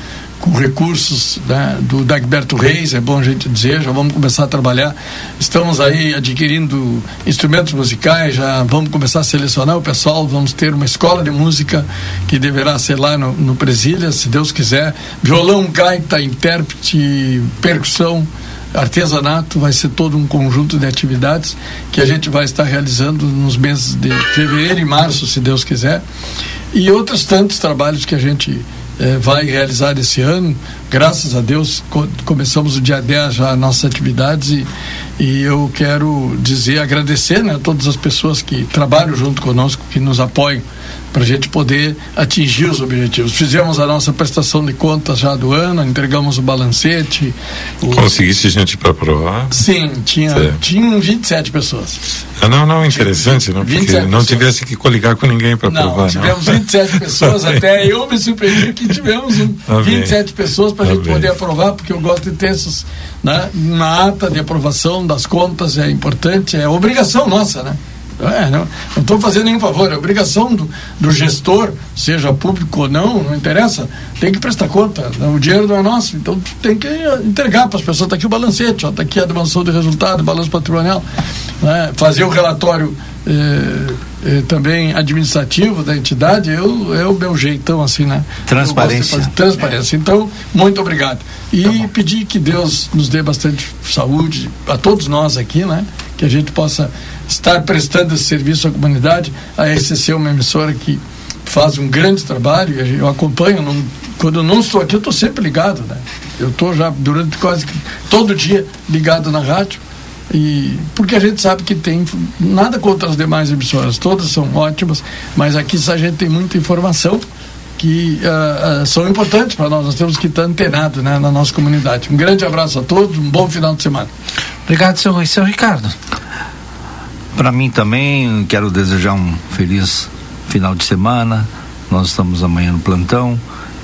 com recursos né, do Dagberto Reis, é bom a gente dizer, já vamos começar a trabalhar. Estamos aí adquirindo instrumentos musicais, já vamos começar a selecionar o pessoal, vamos ter uma escola de música que deverá ser lá no, no Presília, se Deus quiser. Violão, gaita, intérprete, percussão, artesanato, vai ser todo um conjunto de atividades que a gente vai estar realizando nos meses de fevereiro e março, se Deus quiser. E outros tantos trabalhos que a gente eh, vai realizar esse ano. Graças a Deus, co- começamos o dia 10 já as nossas atividades e, e eu quero dizer, agradecer né, a todas as pessoas que trabalham junto conosco, que nos apoiam para a gente poder atingir os objetivos. Fizemos a nossa prestação de contas já do ano, entregamos o balancete. o- Conseguisse gente para provar? Sim, tinha, Certo. tinham 27 pessoas. Ah, não, não, interessante, não, porque 27 não pessoas. tivesse que coligar com ninguém para Não, provar, tivemos não. 27 pessoas, até eu me surpreendi que tivemos um, Tá bem. 27 pessoas para a Tá gente bem. poder aprovar, porque eu gosto de ter essas, né, uma ata de aprovação das contas é importante, é obrigação nossa, né? É, não estou fazendo nenhum favor, é obrigação do, do gestor, seja público ou não, não interessa, tem que prestar conta. O dinheiro não é nosso, então tem que entregar para as pessoas. Está aqui o balancete, está aqui a demonstração de resultado, balanço patrimonial, né? fazer o relatório eh, eh, também administrativo da entidade, eu, é o meu jeitão assim, né? Transparência. Transparência. Então, muito obrigado. E pedir que Deus nos dê bastante saúde a todos nós aqui, né? Que a gente possa estar prestando esse serviço à comunidade. A SCC é uma emissora que faz um grande trabalho, eu acompanho, não- quando eu não estou aqui, eu estou sempre ligado, né? Eu estou já durante quase todo dia ligado na rádio. E porque a gente sabe que tem nada contra as demais emissoras, todas são ótimas, mas aqui a gente tem muita informação que ah, ah, são importantes para nós. Nós temos que estar antenados né, na nossa comunidade. Um grande abraço a todos, um bom final de semana. Obrigado, Rui. seu Ricardo. Para mim também, quero desejar um feliz final de semana. Nós estamos amanhã no plantão.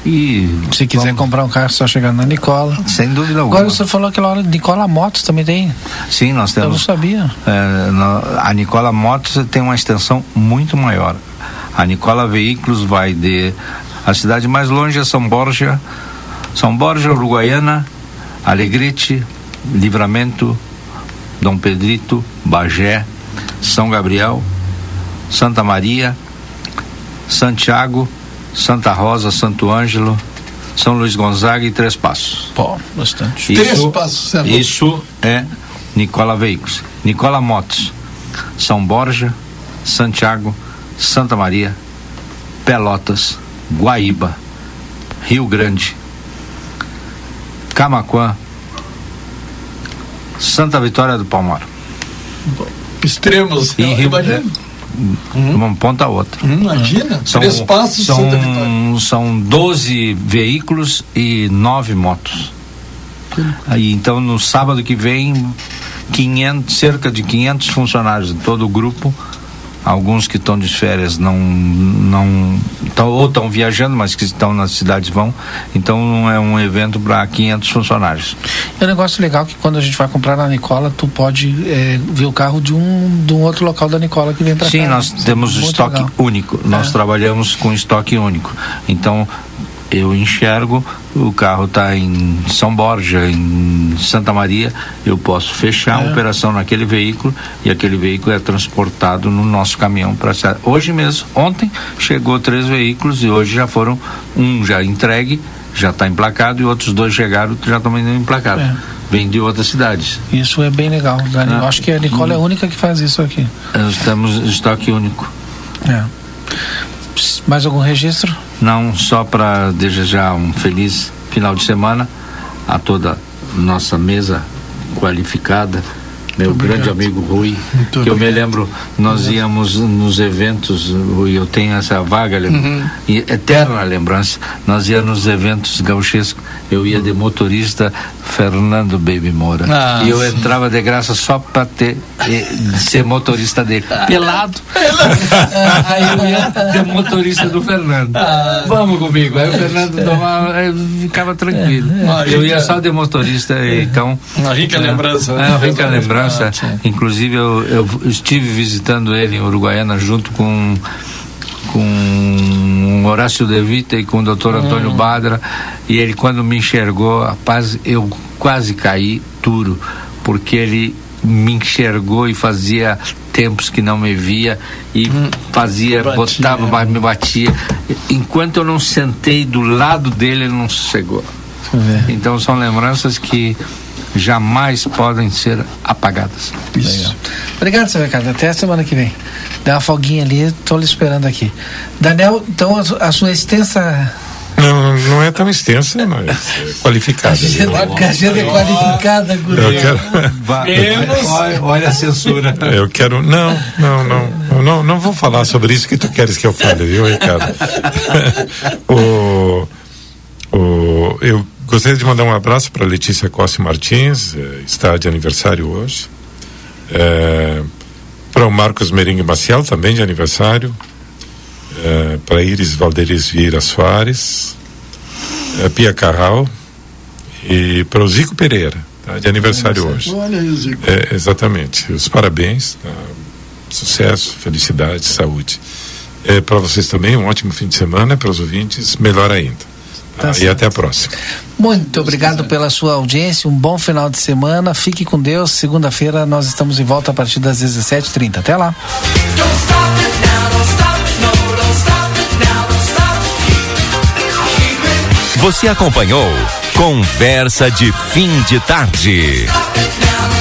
E Se quiser comprar um carro, é só chegar na Nicola. Sem dúvida alguma. Agora você falou aquela hora de Nicola Motos também tem. Sim, nós Eu não temos. sabia. É, no- a Nicola Motos tem uma extensão muito maior. A Nicola Veículos vai de. A cidade mais longe é São Borja, São Borja, Uruguaiana, Alegrete, Livramento, Dom Pedrito, Bagé, São Gabriel, Santa Maria, Santiago, Santa Rosa, Santo Ângelo, São Luís Gonzaga e Três Passos. Pô, bastante. Três Passos, é louco. Isso é Nicola Veículos. Nicola Motos, São Borja, Santiago, Santa Maria, Pelotas, Guaíba, Rio Grande, Camaquã, Santa Vitória do Palmar. Extremos. E Rio, Imagina. de uma ponta a outra. Imagina, São, três passos são, Santa Vitória. são 12 veículos e nove motos. Aí, então, no sábado que vem, 500, cerca de 500 funcionários de todo o grupo. Alguns que estão de férias não, não tão, ou estão viajando, mas que estão nas cidades vão. Então é um evento para 500 funcionários. É um negócio legal que quando a gente vai comprar na Nicola, tu pode é, ver o carro de um, de um outro local da Nicola que vem para cá. Sim, nós temos Muito estoque legal. único. Nós É. trabalhamos com estoque único. Então, eu enxergo, o carro está em São Borja, em Santa Maria, eu posso fechar a É. operação naquele veículo e aquele veículo é transportado no nosso caminhão para Hoje mesmo, ontem, chegou três veículos e hoje já foram um já entregue, já está emplacado e outros dois chegaram que já estão emplacados. É. Vem de outras cidades. Isso é bem legal. Da- Ah. Eu acho que a Nicola é a única que faz isso aqui. Nós temos estoque único. É. Mais algum registro? Não, só para desejar um feliz final de semana a toda nossa mesa qualificada, meu grande amigo Rui, que eu me lembro, nós íamos nos eventos, Rui, eu tenho essa vaga Uhum. e eterna lembrança, nós íamos nos eventos gauchescos, eu ia de motorista Fernando Baby Moura, Ah, e eu sim. entrava de graça só para ter, ser motorista dele, pelado, aí eu ia de motorista do Fernando, vamos comigo, aí o Fernando tomava, aí eu ficava tranquilo, eu ia só de motorista, então... Uma rica lembrança, né? É, uma rica lembrança. Inclusive, eu, eu estive visitando ele em Uruguaiana junto com com Horácio De Vita e com o doutor Antônio Badra. E ele quando me enxergou rapaz eu quase caí duro porque ele me enxergou e fazia tempos que não me via e fazia, Batia, botava, é. ba- me batia. Enquanto eu não sentei do lado dele ele não sossegou. Então são lembranças que jamais podem ser apagadas. Legal. Obrigado, seu Ricardo. Até a semana que vem. Dá uma folguinha ali, tô lhe esperando aqui. Daniel, então a, su- a sua extensa. Não, não é tão extensa, mas é qualificada. A agenda é qualificada, guri. Eu quero. Olha, olha a censura. Eu quero. Não, não, não, não. Não vou falar sobre isso que tu queres que eu fale, viu, Ricardo? o, o, eu gostaria de mandar um abraço para Letícia Costa Martins, eh, está de aniversário hoje. Eh, para o Marcos Meringue Maciel, também de aniversário. Eh, para Iris Valderis Vieira Soares. eh, Pia Carral. E para o Zico Pereira, tá, de aniversário hoje. Olha aí o Zico. É, exatamente. Os parabéns, tá? sucesso, felicidade, saúde. É, para vocês também, um ótimo fim de semana, para os ouvintes, melhor ainda. Tá? e até a próxima. Muito obrigado pela sua audiência. Um bom final de semana. Fique com Deus. Segunda-feira nós estamos de volta a partir das 17h30. Até lá. Você acompanhou Conversa de Fim de Tarde. Now